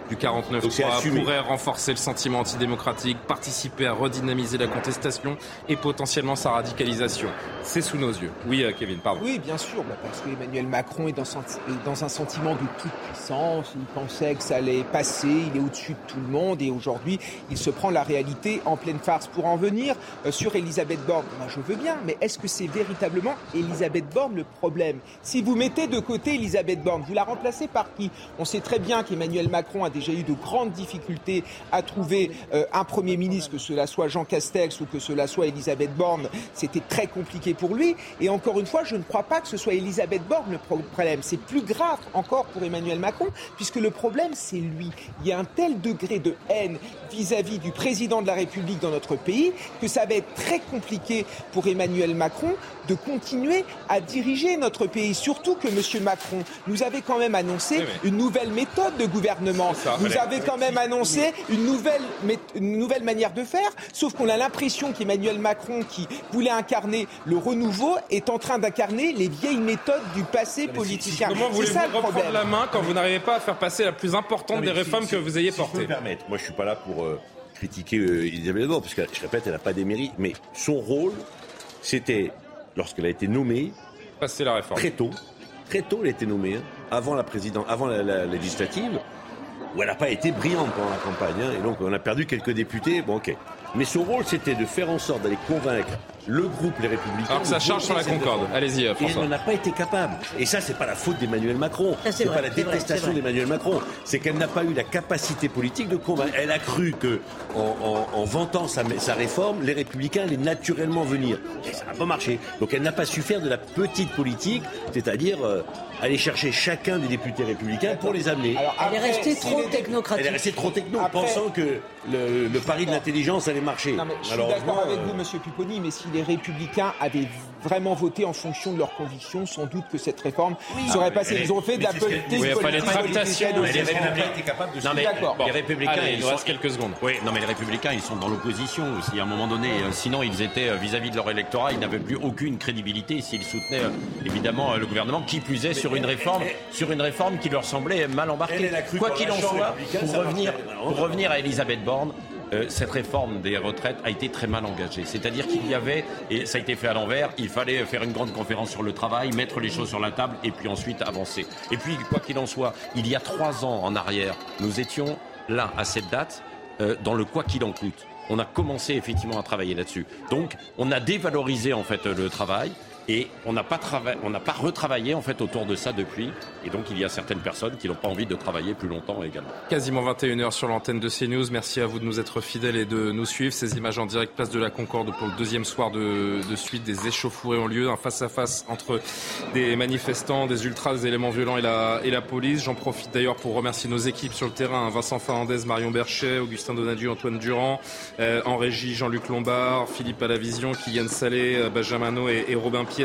du 49.3 pourrait renforcer le sentiment antidémocratique, participer à redynamiser la contestation et potentiellement sa radicalisation. C'est sous nos yeux. Oui, euh, Kevin, pardon. Oui, bien sûr, bah, parce qu'Emmanuel Macron est dans, un sentiment de toute puissance. Il pensait que ça allait passer, il est au-dessus de tout le monde et aujourd'hui, il se prend la réalité en pleine farce. Pour en venir euh, sur Elisabeth Borne, moi je veux bien, mais est-ce que c'est véritablement Elisabeth Borne le problème? Si vous mettez de côté Elisabeth Borne, vous la remplacez par compris. On sait très bien qu'Emmanuel Macron a déjà eu de grandes difficultés à trouver euh, un Premier ministre, que cela soit Jean Castex ou que cela soit Elisabeth Borne. C'était très compliqué pour lui. Et encore une fois, je ne crois pas que ce soit Elisabeth Borne le problème. C'est plus grave encore pour Emmanuel Macron, puisque le problème, c'est lui. Il y a un tel degré de haine vis-à-vis du président de la République dans notre pays que ça va être très compliqué pour Emmanuel Macron de continuer à diriger notre pays. Surtout que M. Macron nous avait quand même annoncé une nouvelle méthode de gouvernement. Vous avez quand même annoncé une nouvelle, une nouvelle manière de faire, sauf qu'on a l'impression qu'Emmanuel Macron, qui voulait incarner le renouveau, est en train d'incarner les vieilles méthodes du passé politicien. Comment voulez-vous reprendre la main quand vous n'arrivez pas à faire passer la plus importante des réformes que vous ayez portées permettre, moi je suis pas là pour euh, critiquer euh, Elisabeth Borne, parce que je répète, elle n'a pas d'émérite, mais son rôle, c'était, lorsqu'elle a été nommée, passer la réforme. Très tôt, très tôt, elle a été nommée, hein, avant la présidente, avant la, législative, où elle n'a pas été brillante pendant la campagne, hein, et donc on a perdu quelques députés. Bon, ok. Mais son rôle, c'était de faire en sorte d'aller convaincre le groupe Les Républicains. Alors que ça charge sur la Concorde. Allez-y, François. Et elle n'en a pas été capable. Et ça, c'est pas la faute d'Emmanuel Macron. C'est pas la détestation d'Emmanuel Macron. C'est qu'elle n'a pas eu la capacité politique de convaincre. Elle a cru que, en, vantant sa, sa, réforme, les Républicains allaient naturellement venir. Et ça n'a pas marché. Donc elle n'a pas su faire de la petite politique, c'est-à-dire euh, aller chercher chacun des députés républicains pour les amener. elle est restée trop technocratique. Elle est restée trop techno, pensant que le, pari de l'intelligence allait marcher. je suis d'accord avec vous, Monsieur Pupponi, mais si les Républicains avaient vraiment voté en fonction de leurs convictions, sans doute que cette réforme serait ah, passée. Ils ont fait de la politique. Oui, il fallait Les Républicains étaient capables de. Non mais les Républicains, il reste quelques secondes. Oui, non mais les Républicains, ils sont dans l'opposition aussi à un moment donné. Euh, sinon, ils étaient euh, vis-à-vis de leur électorat, ils n'avaient plus aucune crédibilité s'ils soutenaient euh, évidemment le gouvernement, qui plus est sur une réforme, sur une réforme qui leur semblait mal embarquée. Quoi qu'il en soit, pour revenir, pour revenir à Elisabeth Borne. Euh, cette réforme des retraites a été très mal engagée. C'est-à-dire qu'il y avait, et ça a été fait à l'envers, il fallait faire une grande conférence sur le travail, mettre les choses sur la table et puis ensuite avancer. Et puis, quoi qu'il en soit, il y a trois ans en arrière, nous étions là, à cette date, euh, dans le quoi qu'il en coûte. On a commencé effectivement à travailler là-dessus. Donc, on a dévalorisé en fait le travail. Et on n'a pas, pas retravaillé en fait autour de ça depuis. Et donc il y a certaines personnes qui n'ont pas envie de travailler plus longtemps également. Quasiment 21h sur l'antenne de CNews. Merci à vous de nous être fidèles et de nous suivre. Ces images en direct place de la Concorde pour le deuxième soir de, suite. Des échauffourées ont lieu, un face-à-face entre des manifestants, des ultras, des éléments violents et la, et la police. J'en profite d'ailleurs pour remercier nos équipes sur le terrain. Vincent Fernandez, Marion Berchet, Augustin Donadieu, Antoine Durand. Euh, en régie, Jean-Luc Lombard, Philippe Alavision, Kylian Salé, euh, Benjamin et, et Robin Pierre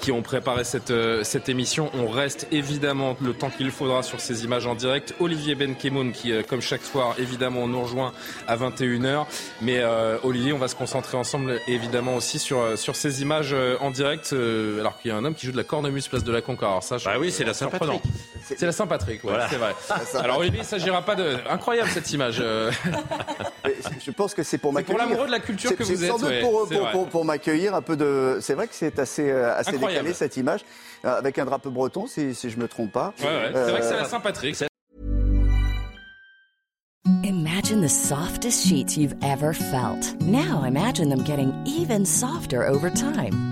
qui ont préparé cette, euh, cette émission. On reste évidemment le temps qu'il faudra sur ces images en direct. Olivier Benkemoun qui, euh, comme chaque soir, évidemment, nous rejoint à 21h. Mais euh, Olivier, on va se concentrer ensemble évidemment aussi sur, sur ces images en direct. alors qu'il y a un homme qui joue de la cornemuse place de la Concorde. Alors ça, bah oui, c'est la Saint-Patrick. C'est la Saint-Patrick, c'est vrai. <laughs> Alors Olivier, il s'agira pas de... Incroyable cette image. <laughs> Je pense que c'est pour m'accueillir. pour l'amoureux de la culture que vous êtes. C'est sans doute pour, pour, pour, m'accueillir un peu de... C'est vrai que c'est assez assez décalé cette image, euh, avec un drapeau breton, si, si je me trompe pas. Ouais, ouais. C'est vrai que c'est la Saint-Patrick. Imagine the softest sheets you've ever felt. Now imagine them getting even softer over time.